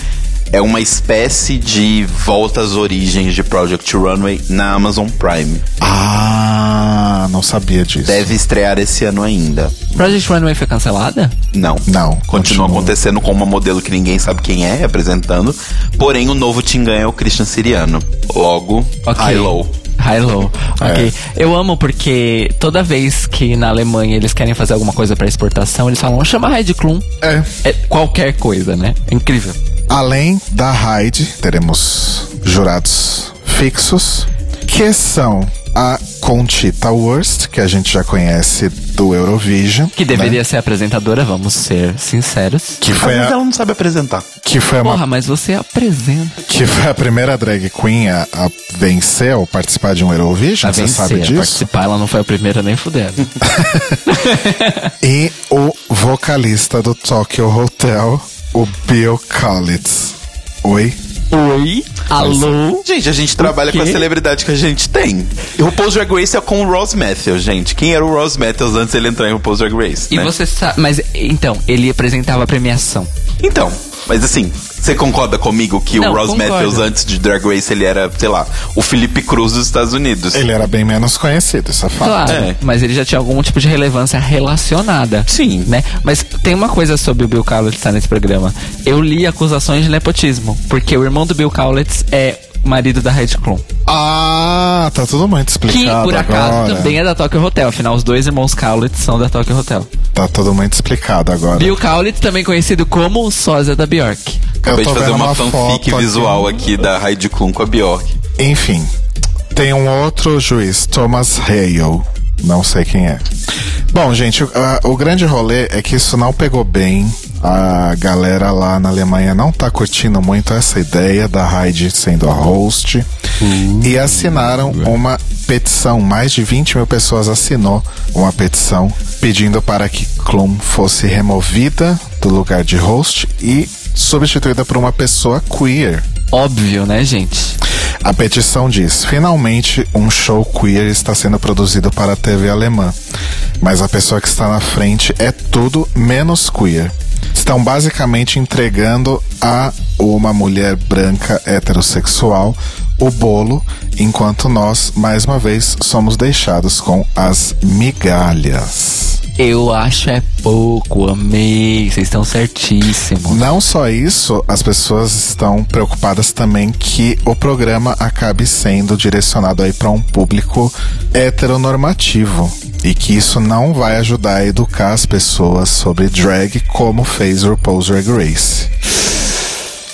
é uma espécie de volta às origens de Project Runway na Amazon Prime. Ah, não sabia disso. Deve estrear esse ano ainda. Project Runway foi cancelada? Não. Não, Continua, continua. acontecendo com uma modelo que ninguém sabe quem é, apresentando. Porém, o novo Tingan é o Christian Siriano. Logo, Ok. High Low. High low. Ok. Eu amo porque toda vez que na Alemanha eles querem fazer alguma coisa pra exportação, eles falam, chama Heidi Klum. É. É qualquer coisa, né? É incrível. Além da Hyde, teremos jurados fixos, que são a Conchita Wurst, que a gente já conhece do Eurovision. Que deveria né? ser apresentadora, vamos ser sinceros. Que foi, vezes a, ela não sabe apresentar. que, foi uma, Porra, mas você apresenta. que foi a primeira drag queen a, a vencer ou participar de um Eurovision, A você vencer, sabe a disso? participar, ela não foi a primeira nem fudendo. E o vocalista do Tokyo Hotel, o Bill Collins. Oi? Oi? Alô? Gente, a gente trabalha com a celebridade que a gente tem. E o RuPaul's Drag Race é com o Ross Matthews, gente. Quem era o Ross Matthews antes dele entrar em RuPaul's Drag Race, E né? você sabe. Mas então, ele apresentava a premiação. Então, mas assim, você concorda comigo que Não, o Ross concordo. Matthews antes de Drag Race ele era, sei lá, o Felipe Cruz dos Estados Unidos? Ele era bem menos conhecido, isso é fato. Claro, É. mas ele já tinha algum tipo de relevância relacionada. Sim. Né? Mas tem uma coisa sobre o Bill Kaulitz estar nesse programa. Eu li acusações de nepotismo, porque o irmão do Bill Kaulitz é marido da Heidi Klum. Ah, tá tudo muito explicado Que, por acaso, agora. também é da Tokyo Hotel. Afinal, os dois irmãos Kaulitz são da Tokyo Hotel. Tá tudo muito explicado agora. Bill Kaulitz, também conhecido como o sósia da Bjork. Acabei de fazer uma, uma fanfic visual aqui. da Heidi Klum com a Bjork. Enfim, tem um outro juiz, Thomas Hale. Não sei quem é. Bom, gente, o, a- o grande rolê é que isso não pegou bem. A galera lá na Alemanha não tá curtindo muito essa ideia da Heidi sendo a host. E assinaram uma petição. Mais de 20 mil pessoas assinou uma petição pedindo para que Klum fosse removida do lugar de host e substituída por uma pessoa queer. Óbvio, né, gente? A petição diz: finalmente um show queer está sendo produzido para a TV alemã, mas a pessoa que está na frente é tudo menos queer. Estão basicamente entregando a uma mulher branca heterossexual o bolo, enquanto nós, mais uma vez, somos deixados com as migalhas. Eu acho é pouco, amei. Vocês estão certíssimos. Não só isso, as pessoas estão preocupadas também que o programa acabe sendo direcionado aí para um público heteronormativo e que isso não vai ajudar a educar as pessoas sobre drag como fez RuPaul's Drag Race.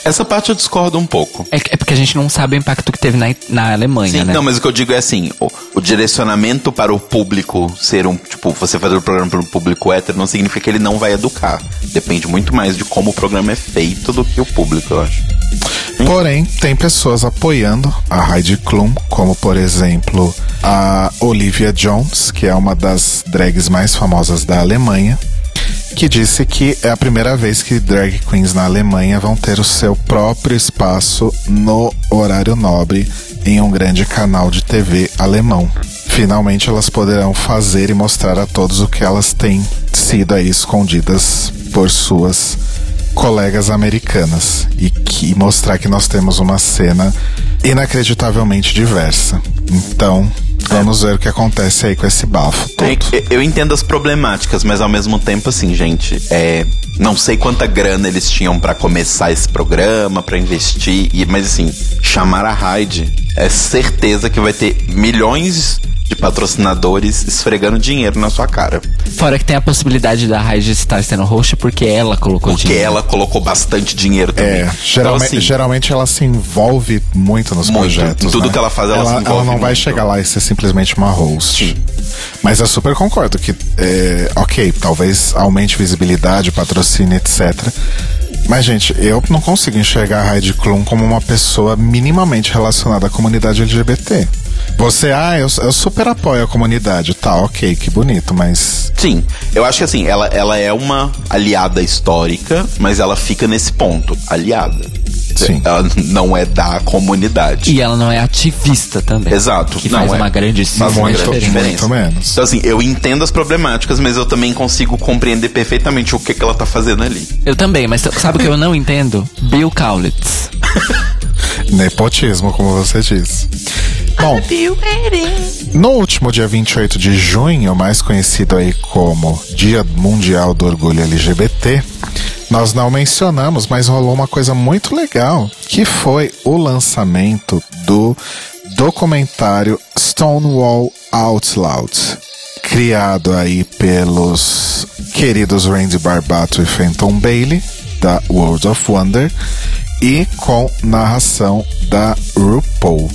Essa parte eu discordo um pouco. É, é porque a gente não sabe o impacto que teve na, na Alemanha, Sim, né? não, mas o que eu digo é assim, o, o direcionamento para o público ser um, tipo, você fazer o programa para um público hétero não significa que ele não vai educar. Depende muito mais de como o programa é feito do que o público, eu acho. Porém, tem pessoas apoiando a Heidi Klum, como por exemplo a Olivia Jones, que é uma das drags mais famosas da Alemanha, que disse que é a primeira vez que drag queens na Alemanha vão ter o seu próprio espaço no horário nobre em um grande canal de TV alemão. Finalmente elas poderão fazer e mostrar a todos o que elas têm sido aí escondidas por suas colegas americanas e que mostrar que nós temos uma cena inacreditavelmente diversa. Então, vamos ver o que acontece aí com esse bafo todo. Eu- Eu entendo as problemáticas, mas ao mesmo tempo, assim, gente, é. Não sei quanta grana eles tinham pra começar esse programa, pra investir, e, mas assim, chamar a Hyde é certeza que vai ter milhões de patrocinadores esfregando dinheiro na sua cara. Fora que tem a possibilidade da Raid estar sendo host porque ela colocou Porque dinheiro. ela colocou bastante dinheiro também. É, geralmente, Então, assim, geralmente ela se envolve muito nos Muito. projetos. Tudo né? que ela faz, ela se ela envolve não vai muito. chegar lá e ser simplesmente uma host. Mas eu super concordo que, é, ok, talvez aumente visibilidade, patrocínio, etc. Mas, gente, eu não consigo enxergar a Heidi Klum como uma pessoa minimamente relacionada à comunidade LGBT. Você, ah, eu, eu super apoio a comunidade. Tá, ok, que bonito, mas. Sim, eu acho que assim, ela, ela é uma aliada histórica, mas ela fica nesse ponto, aliada. Sim. Ela não é da comunidade. E ela não é ativista também. Exato. Que não faz é. uma grandíssima Faz uma Muito, grande diferença. muito menos. Então, assim, eu entendo as problemáticas, mas eu também consigo compreender perfeitamente o que, que ela tá fazendo ali. Eu também, mas sabe o que eu não entendo? Bill Kaulitz. Nepotismo, como você diz. Bom, no último dia 28 de junho, mais conhecido aí como Dia Mundial do Orgulho LGBT, nós não mencionamos, mas rolou uma coisa muito legal, que foi o lançamento do documentário Stonewall Out Loud, criado aí pelos queridos Randy Barbato e Fenton Bailey, da World of Wonder, e com narração da RuPaul.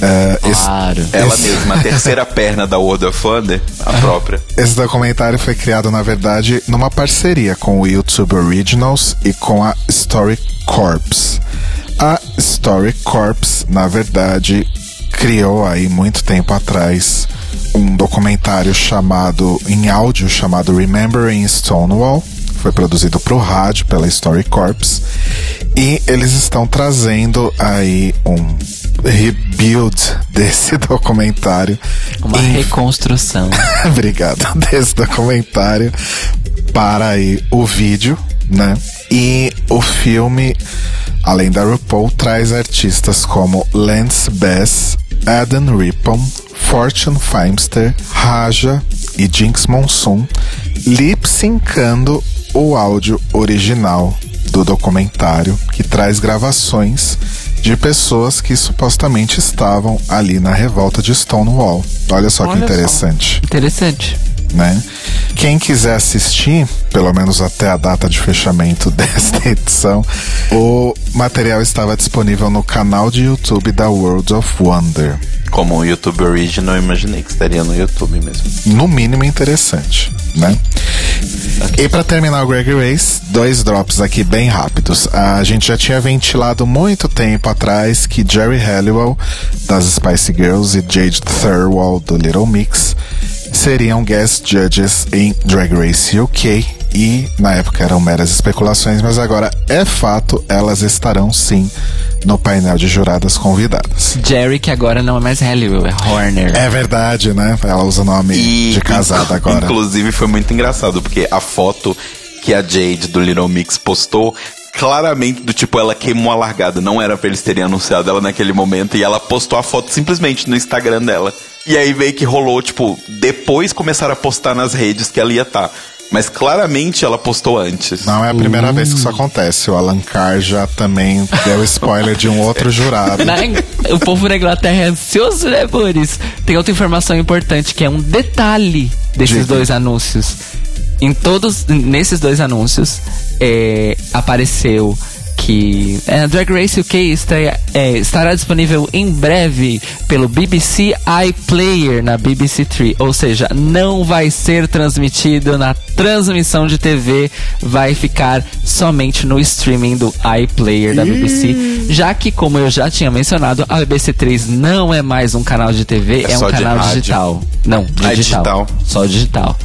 É, esse- Claro. Ela Esse- mesma, a terceira perna da World of Wonder, a própria. Esse documentário foi criado, na verdade, numa parceria com o YouTube Originals e com a Story Corps. A Story Corps, na verdade, criou aí muito tempo atrás um documentário chamado, em áudio, chamado Remembering Stonewall. Foi produzido para o rádio pela Story Corps. E eles estão trazendo aí um rebuild desse documentário Uma em reconstrução. Obrigado. Desse documentário para aí o vídeo, né? E o filme, além da RuPaul, traz artistas como Lance Bass, Adam Rippon, Fortune Feimster, Raja e Jinx Monsoon lip syncando o áudio original do documentário, que traz gravações de pessoas que supostamente estavam ali na revolta de Stonewall. Olha só que Olha só. interessante Interessante. Né? Quem quiser assistir, pelo menos até a data de fechamento desta edição, o material estava disponível no canal de YouTube da World of Wonder. Como o YouTube Original, eu imaginei que estaria no YouTube mesmo. No mínimo interessante, né? E para terminar o Greg Race, dois drops aqui bem rápidos. A gente já tinha ventilado muito tempo atrás que Jerry Halliwell, das Spice Girls, e Jade Thirlwall, do Little Mix, seriam guest judges em Drag Race UK. E na época eram meras especulações, mas agora é fato, elas estarão sim no painel de juradas convidadas. Jerry, que agora não é mais Halliwell, é Horner. É verdade, né? Ela usa o nome de casada agora. Inclusive foi muito engraçado, porque a foto que a Jade do Little Mix postou, claramente do tipo, ela queimou a largada. Não era pra eles terem anunciado ela naquele momento. E ela postou a foto simplesmente no Instagram dela. E aí veio que rolou, tipo, depois começaram a postar nas redes que ela ia estar. Mas claramente ela postou antes. Não é a primeira vez que isso acontece. O Alan Carr já também deu spoiler de um outro jurado. Na o povo na Inglaterra é ansioso, né, Boris? Tem outra informação importante, que é um detalhe desses Diga. dois anúncios. Em todos, nesses dois anúncios, é, apareceu que é, Drag Race UK estreia- é, estará disponível em breve pelo BBC iPlayer na BBC Three, ou seja, não vai ser transmitido na transmissão de TV, vai ficar somente no streaming do iPlayer da BBC, já que como eu já tinha mencionado, a BBC 3 não é mais um canal de TV, É é, um canal digital. Não, digital. Ah, é digital. Só digital.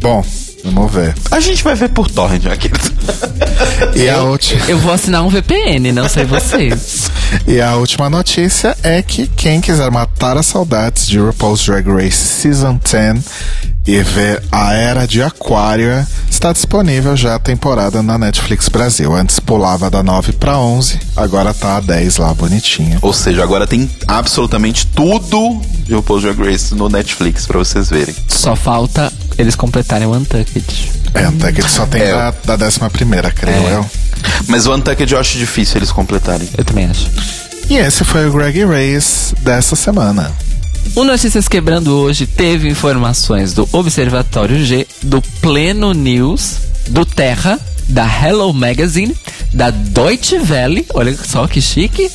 Bom, vamos ver. A gente vai ver por torrent aqui. E a, ulti- Eu vou assinar um VPN, não sei vocês. e a última notícia é que quem quiser matar as saudades de RuPaul's Drag Race Season 10 e ver a Era de Aquária, está disponível já a temporada na Netflix Brasil. Antes pulava da 9 para 11, agora tá a 10 lá, bonitinha. Ou seja, agora tem absolutamente tudo de RuPaul's Drag Race no Netflix pra vocês verem. Só falta eles completarem o Untucked. É, que só tem É. da, da 11 primeira, creio É. eu. Mas o Untucked eu acho difícil eles completarem. Eu também acho. E esse foi o Greg Race dessa semana. O Notícias Quebrando hoje teve informações do Observatório G, do Pleno News, do Terra, da Hello Magazine, da Deutsche Welle, olha só que chique,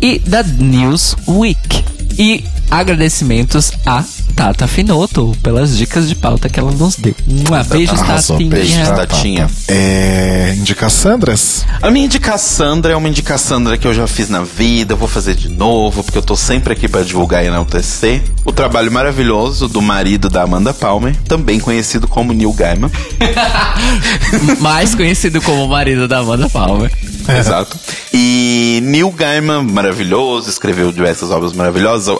e da Newsweek. E agradecimentos a Tata Finoto pelas dicas de pauta que ela nos deu. Um beijo, Tatinha. beijo, Beijo, Tata. Tatinha. É, indica Sandras? A minha indicaçandra é uma indicaçandra que eu já fiz na vida, eu vou fazer de novo, porque eu tô sempre aqui pra divulgar e enaltecer. O trabalho maravilhoso do marido da Amanda Palmer, também conhecido como Neil Gaiman. Mais conhecido como o marido da Amanda Palmer. Exato. E Neil Gaiman, maravilhoso, escreveu diversas obras maravilhosas.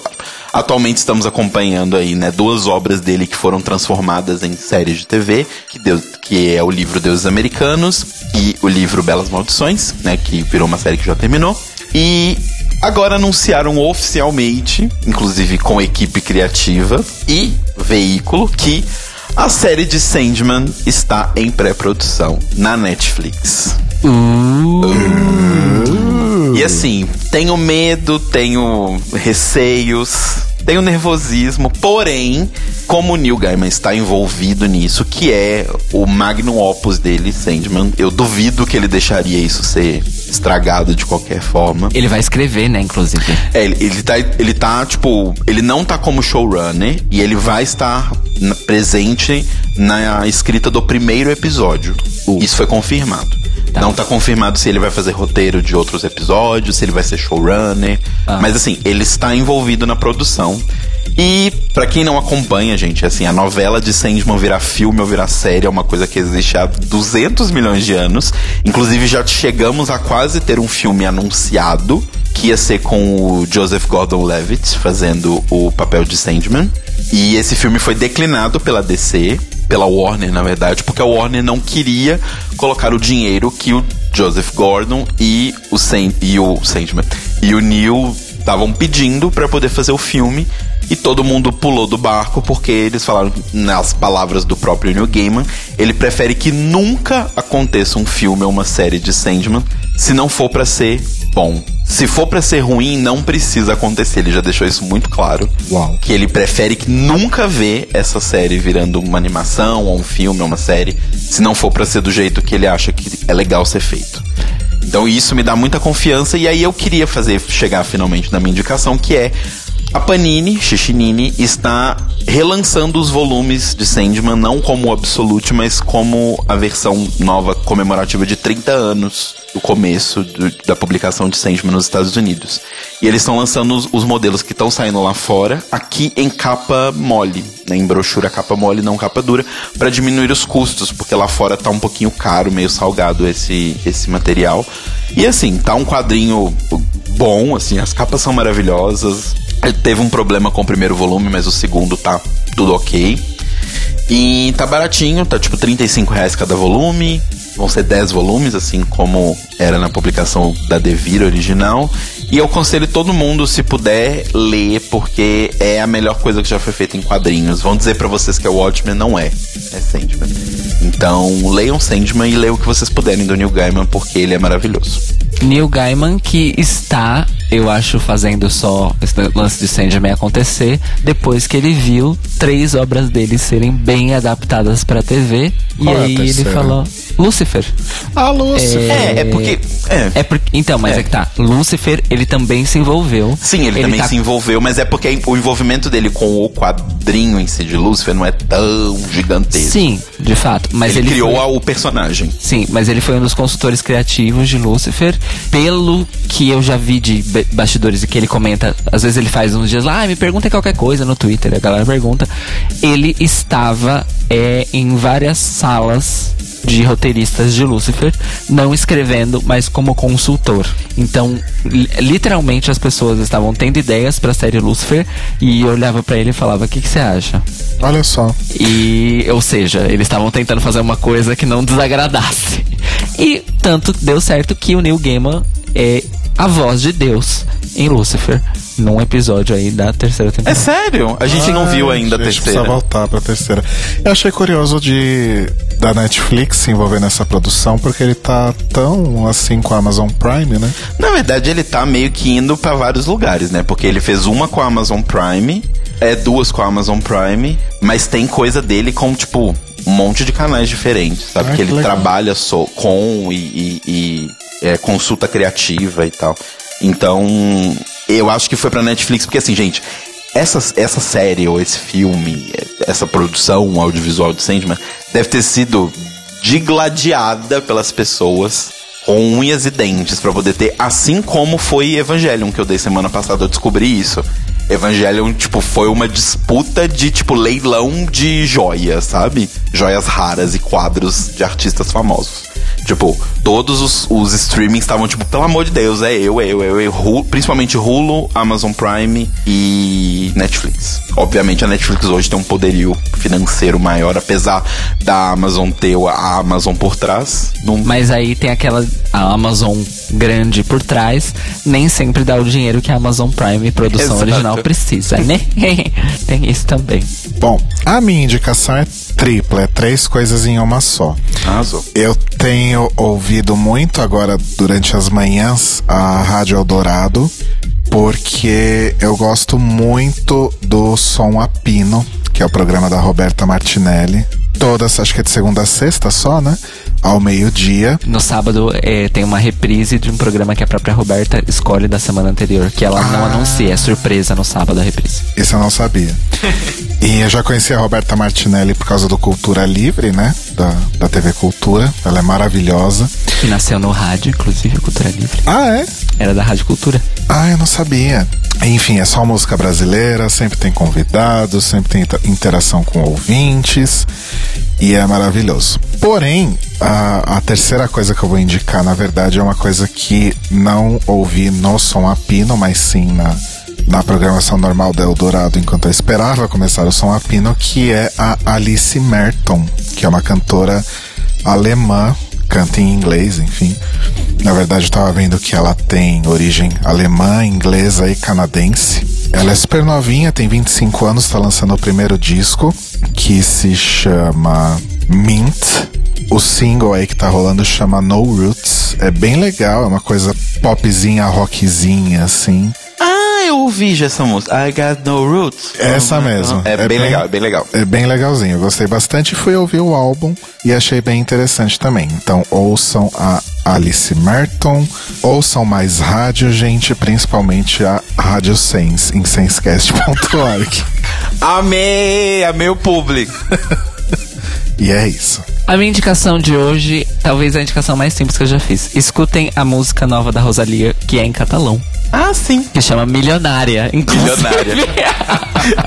Atualmente estamos acompanhando aí, né, duas obras dele que foram transformadas em séries de TV, que, Deus, que é o livro Deuses Americanos e o livro Belas Maldições, né, que virou uma série que já terminou. E agora anunciaram oficialmente, inclusive com equipe criativa e veículo, que a série de Sandman está em pré-produção na Netflix. Uh. E assim, tenho medo, tenho receios, tenho nervosismo, porém, como o Neil Gaiman está envolvido nisso, que é o magnum opus dele, Sandman, eu duvido que ele deixaria isso ser estragado de qualquer forma. Ele vai escrever, né, inclusive. É, ele, ele tá, ele tá, tipo, ele não tá como showrunner e ele vai estar presente na escrita do primeiro episódio. Isso foi confirmado. Tá. Não tá confirmado se ele vai fazer roteiro de outros episódios, se ele vai ser showrunner. Ah. Mas assim, ele está envolvido na produção. E pra quem não acompanha, gente, assim, a novela de Sandman virar filme ou virar série é uma coisa que existe há 200 milhões de anos. Inclusive já chegamos a quase ter um filme anunciado que ia ser com o Joseph Gordon-Levitt fazendo o papel de Sandman. E esse filme foi declinado pela DC, pela Warner, na verdade, porque a Warner não queria colocar o dinheiro que o Joseph Gordon e o, Sand e o Sandman e o Neil estavam pedindo para poder fazer o filme e todo mundo pulou do barco porque eles falaram nas palavras do próprio Neil Gaiman, ele prefere que nunca aconteça um filme ou uma série de Sandman se não for para ser bom. Se for para ser ruim, não precisa acontecer. Ele já deixou isso muito claro. Uau. Que ele prefere que nunca vê essa série virando uma animação ou um filme ou uma série, se não for para ser do jeito que ele acha que é legal ser feito. Então isso me dá muita confiança e aí eu queria fazer chegar finalmente na minha indicação, que é a Panini, Xixinini, está relançando os volumes de Sandman, não como o Absolute, mas como a versão nova comemorativa de 30 anos do começo do- da publicação de Sandman nos Estados Unidos. E eles estão lançando os, os modelos que estão saindo lá fora, aqui em capa mole, né, em brochura capa mole, não capa dura, para diminuir os custos, porque lá fora tá um pouquinho caro, meio salgado esse, esse material. E assim, tá um quadrinho bom, assim, as capas são maravilhosas. Teve um problema com o primeiro volume, mas o segundo tá tudo ok. E tá baratinho, tá tipo 35 reais cada volume. Vão ser 10 volumes, assim como era na publicação da Devir original. E eu aconselho todo mundo, se puder, ler, porque é a melhor coisa que já foi feita em quadrinhos. Vão dizer pra vocês que é Watchmen, não é. É Sandman. Então, leiam Sandman e leiam o que vocês puderem do Neil Gaiman, porque ele é maravilhoso. Neil Gaiman que está, eu acho, fazendo só esse lance de Sandman acontecer depois que ele viu três obras dele serem bem adaptadas pra TV. Qual e é aí ele falou Lucifer. Ah, Lúcifer. É, é porque. É. É porque, então, mas é. É. que tá. Lucifer, ele também se envolveu. Sim, ele, também tá- se envolveu, mas é porque o envolvimento dele com o quadrinho em si de Lucifer não é tão gigantesco. Sim, de fato. Mas ele, ele, criou foi- o personagem. Sim, mas ele foi um dos consultores criativos de Lucifer. Pelo que eu já vi de bastidores e que ele comenta, às vezes ele faz uns dias lá, ah, me pergunta qualquer coisa no Twitter, a galera pergunta. Ele estava é, em várias salas de roteiristas de Lucifer, não escrevendo, mas como consultor. Então, li- literalmente as pessoas estavam tendo ideias pra série Lucifer e eu olhava pra ele e falava: "O que que você acha?" Olha só. E, ou seja, eles estavam tentando fazer uma coisa que não desagradasse. E tanto deu certo que o Neil Gaiman é a voz de Deus em Lucifer, num episódio aí da terceira É temporada. sério? A gente não viu Ah, ainda a gente terceira. precisa voltar pra terceira. Eu achei curioso de da Netflix se envolver nessa produção, porque ele tá tão assim com a Amazon Prime, né? Na verdade, ele tá meio que indo pra vários lugares, né? Porque ele fez uma com a Amazon Prime, é duas com a Amazon Prime, mas tem coisa dele com, tipo, um monte de canais diferentes, sabe? Ah, que que ele legal. trabalha só com e, e- e, é, consulta criativa e tal. Então, eu acho que foi pra Netflix, porque assim, gente, essa, essa série ou esse filme, essa produção audiovisual de Sandman, deve ter sido digladiada pelas pessoas com unhas e dentes pra poder ter, assim como foi Evangelion que eu dei semana passada, eu descobri isso. Evangelion, tipo, foi uma disputa de, tipo, leilão de joias, sabe? Joias raras e quadros de artistas famosos. Tipo, todos os, os streamings estavam tipo, pelo amor de Deus, é eu, é eu, é eu, é eu. Principalmente Hulu, Amazon Prime e Netflix. Obviamente a Netflix hoje tem um poderio financeiro maior, apesar da Amazon ter a Amazon por trás. Não... Mas aí tem aquela a Amazon grande por trás, nem sempre dá o dinheiro que a Amazon Prime produção Exato. original precisa, né? tem isso também. Bom, a minha indicação é tripla, é três coisas em uma só. Arrasou. Eu tenho ouvido muito agora durante as manhãs a Rádio Eldorado, porque eu gosto muito do Som a Pino, que é o programa da Roberta Martinelli. Todas, acho que é de segunda a sexta só, né? Ao meio-dia. No sábado é, tem uma reprise de um programa que a própria Roberta escolhe da semana anterior, que ela não anuncia, é surpresa no sábado a reprise. Isso eu não sabia. e eu já conheci a Roberta Martinelli por causa do Cultura Livre, né? Da, da TV Cultura. Ela é maravilhosa. Que nasceu no rádio, inclusive, Cultura Livre. Ah, é? Era da Rádio Cultura. Ah, eu não sabia. Enfim, é só música brasileira, sempre tem convidados, sempre tem inter- interação com ouvintes e é maravilhoso. Porém, a, a terceira coisa que eu vou indicar, na verdade, é uma coisa que não ouvi no Som a Pino, mas sim na, na programação normal da Eldorado enquanto eu esperava começar o Som a Pino, que é a Alice Merton, que é uma cantora alemã canta em inglês, enfim. Na verdade, eu tava vendo que ela tem origem alemã, inglesa e canadense. Ela é super novinha, tem 25 anos, tá lançando o primeiro disco, que se chama Mint. O single aí que tá rolando chama No Roots. É bem legal, é uma coisa popzinha, rockzinha, assim. Eu ouvi já essa música. I got no roots. Essa mesmo. É, bem, legal, é bem legal. É bem legalzinho, eu gostei bastante. Fui ouvir o álbum e achei bem interessante também. Então, ouçam a Alice Merton, ouçam mais rádio, gente, principalmente a Rádio Sense, em sensecast.org. Amei, amei o público. e é isso. A minha indicação de hoje, talvez a indicação mais simples que eu já fiz. Escutem a música nova da Rosalia, que é em catalão, Ah, sim. que chama Milionária. inclusive. Milionária.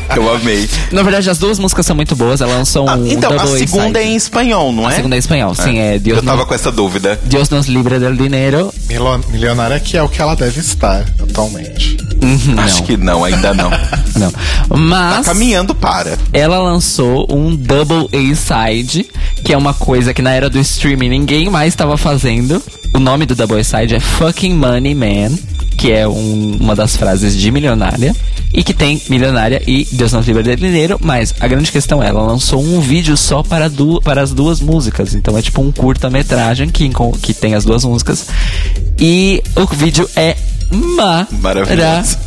eu amei. Na verdade, as duas músicas são muito boas. Ela lançou um Ah, então, a double segunda é em espanhol, não A é? segunda é em espanhol, sim, é Dios, Eu tava no- com essa dúvida. Dios nos libre del dinero. Milo- Milionária que é o que ela deve estar atualmente. Uhum, Acho não, que não, ainda não. não. Tá Mas caminhando para. ela lançou um double A-side, que é uma coisa que na era do streaming ninguém mais estava fazendo. O nome do double A-side é Fucking Money Man, que é um- uma das frases de Milionária. E que tem Milionária e Deus nos livre del dinheiro, mas a grande questão é, ela lançou um vídeo só para, du para as duas músicas. Então é tipo um curta-metragem que, que tem as duas músicas. E o vídeo é Maravilhoso.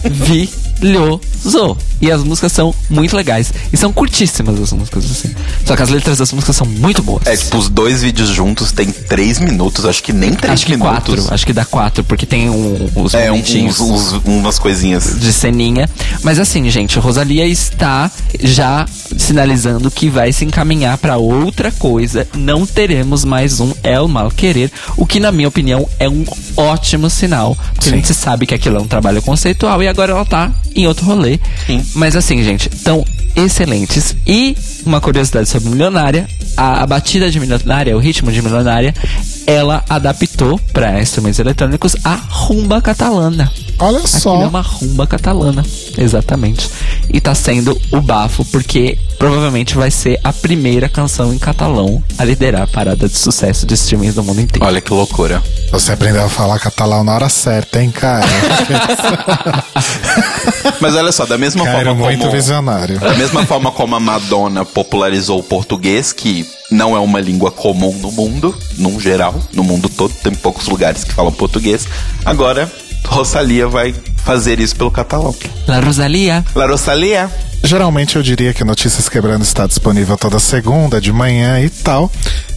Maravilhoso. E as músicas são muito legais. E são curtíssimas as músicas, assim. Só que as letras das músicas são muito boas. É, tipo, os dois vídeos juntos tem três minutos, acho que nem três acho que minutos. quatro, acho que dá quatro, porque tem um, os É, uns, uns- umas coisinhas. de ceninha. Mas assim, gente, Rosalia está já sinalizando que vai se encaminhar para outra coisa. Não teremos mais um El Mal Querer, o que na minha opinião é um ótimo sinal, porque a Sim. gente sabe que aquilo é um trabalho conceitual e agora ela tá em outro rolê. Sim. Mas assim, gente, tão excelentes. E uma curiosidade sobre Milionária, a, a batida de Milionária, o ritmo de Milionária, ela adaptou para instrumentos eletrônicos a rumba catalana. Olha Aquilo só. é uma rumba catalana, exatamente. E tá sendo o bafo, porque provavelmente vai ser a primeira canção em catalão a liderar a parada de sucesso de streamings do mundo inteiro. Olha que loucura. Você aprendeu a falar catalão na hora certa, hein, cara? Mas olha só, da mesma cara, forma muito como... visionário. Da mesma forma como a Madonna popularizou o português, que não é uma língua comum no mundo, num geral, no mundo todo, tem poucos lugares que falam português. Agora, Rosalia vai fazer isso pelo catalão. La Rosalia. La Rosalia. Geralmente eu diria que Notícias Quebrando está disponível toda segunda, de manhã e tal.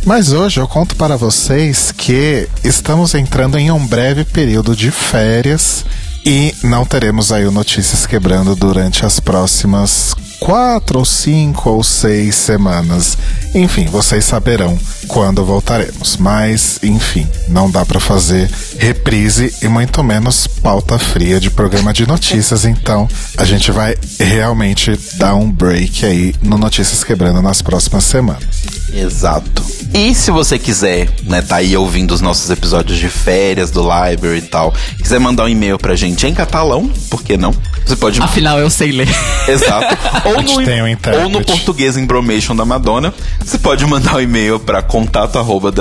Mas hoje eu conto para vocês que estamos entrando em um breve período de férias e não teremos aí o Notícias Quebrando durante as próximas quatro ou cinco ou seis semanas. Enfim, vocês saberão quando voltaremos. Mas, enfim, não dá para fazer reprise e muito menos pauta fria de programa de notícias. Então, a gente vai realmente dar um break aí no Notícias Quebrando nas próximas semanas. Exato. E se você quiser, né, tá aí ouvindo os nossos episódios de férias do Library e tal, quiser mandar um e-mail pra gente em catalão, por que não? Você pode. Afinal, eu sei ler. Exato. Ou gente no, tem um ou no português Embromation da Madonna. Você pode mandar um e-mail para contato arroba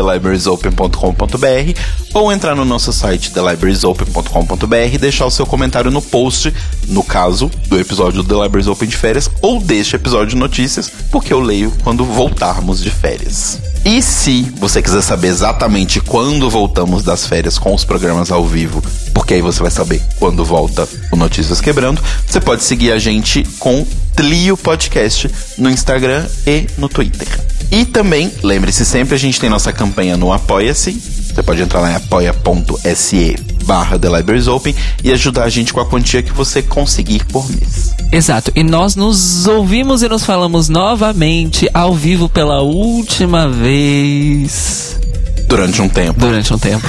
ou entrar no nosso site thelibrariesopen.com.br e deixar o seu comentário no post, no caso do episódio do The Libraries Open de férias ou deste episódio de notícias, porque eu leio quando voltarmos de férias. E se você quiser saber exatamente quando voltamos das férias com os programas ao vivo, porque aí você vai saber quando volta o Notícias Quebrando, você pode seguir a gente com Tlio Podcast no Instagram e no Twitter. E também, lembre-se sempre, a gente tem nossa campanha no Apoia-se. Você pode entrar lá em apoia.se barra The Libraries Open e ajudar a gente com a quantia que você conseguir por mês. Exato. E nós nos ouvimos e nos falamos novamente ao vivo pela última vez. Durante um tempo. Durante um tempo.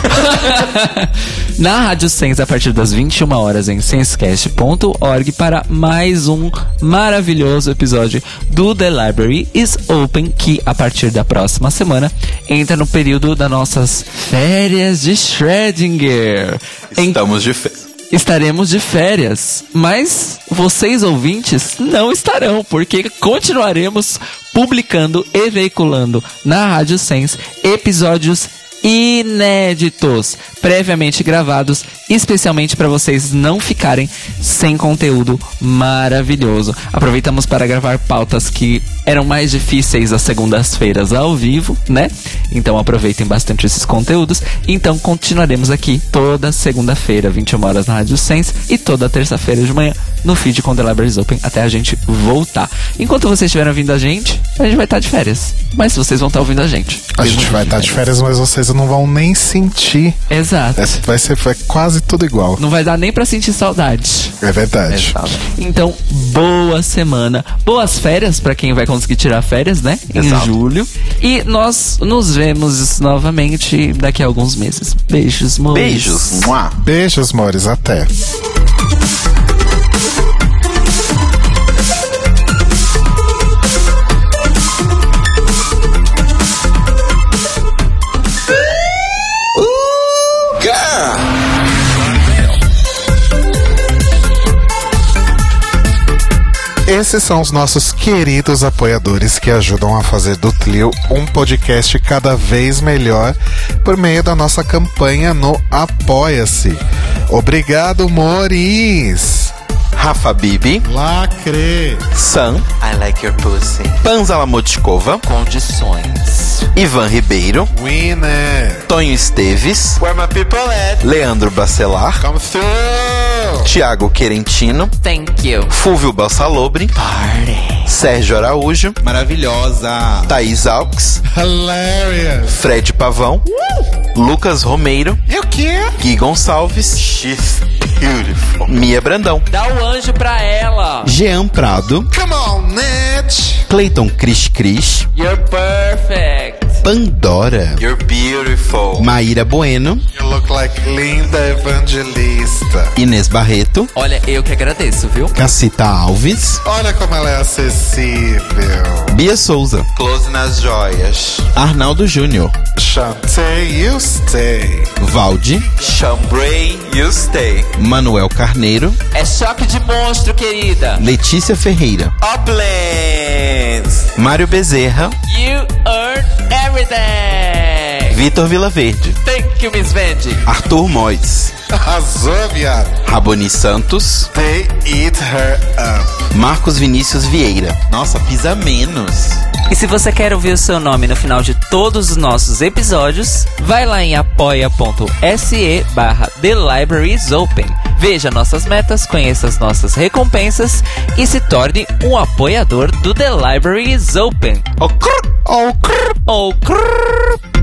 Na Rádio Sens, a partir das 21 horas em senscast.org para mais um maravilhoso episódio do The Library is Open, que a partir da próxima semana entra no período das nossas férias de Schrödinger. Em Estamos de férias. Estaremos de férias, mas vocês ouvintes não estarão, porque continuaremos publicando e veiculando na Rádio Sense episódios inéditos, previamente gravados, especialmente para vocês não ficarem sem conteúdo maravilhoso. Aproveitamos para gravar pautas que eram mais difíceis às segundas-feiras ao vivo, né? Então aproveitem bastante esses conteúdos. Então continuaremos aqui toda segunda-feira, 21 horas na Rádio Sense e toda terça-feira de manhã no feed com The Libraries Open até a gente voltar. Enquanto vocês estiverem ouvindo a gente, a gente vai estar de férias. Mas vocês vão estar ouvindo a gente. A gente vai estar de férias, mas vocês não vão nem sentir. Exato. É, Vai ser vai quase tudo igual. Não vai dar nem pra sentir saudade. É verdade. Então, boa semana. Boas férias pra quem vai conseguir tirar férias, né? Em Exato. julho. E nós nos vemos novamente daqui a alguns meses. Beijos, amores. Beijos. Mua. Beijos, amores. Até. Esses são os nossos queridos apoiadores que ajudam a fazer do Tlio um podcast cada vez melhor por meio da nossa campanha no Apoia-se. Obrigado, Moris! Rafa Bibi. Lacre! Sam. I like your pussy. Panza Lamotkova. Condições. Ivan Ribeiro. Winner! Tonho Esteves. Where my people at? Leandro Bacelar. Come through! Tiago Querentino. Thank you. Fúvio Balsalobre. Party. Sérgio Araújo. Maravilhosa. Thaís Alves. Hilarious! Fred Pavão. Lucas Romeiro. E o quê? Gui Gonçalves. She's beautiful. Mia Brandão. Dá o anjo pra ela. Jean Prado. Come on, Net! Cleiton Cris Cris. You're perfect. Pandora. You're beautiful. Maíra Bueno. You look like Linda Evangelista. Inês Barreto. Olha, eu que agradeço, viu? Cacita Alves. Olha como ela é acessível. Bia Souza. Close nas joias. Arnaldo Júnior. Chantei, you stay. Valde. Chambray, you stay. Manuel Carneiro. É choque de monstro, querida. Letícia Ferreira. Uplands. Mário Bezerra. You earn everything. Vitor Vilaverde. Thank you, Miss Vendi. Arthur Mois. Arrasou, viado. Raboni Santos. They eat her up. Marcos Vinícius Vieira. Nossa, pisa menos. E se você quer ouvir o seu nome no final de todos os nossos episódios, vai lá em apoia.se barra The Libraries Open. Veja nossas metas, conheça as nossas recompensas e se torne um apoiador do The Libraries Open. Oh, crrr. Oh, crrr. Oh, crrr.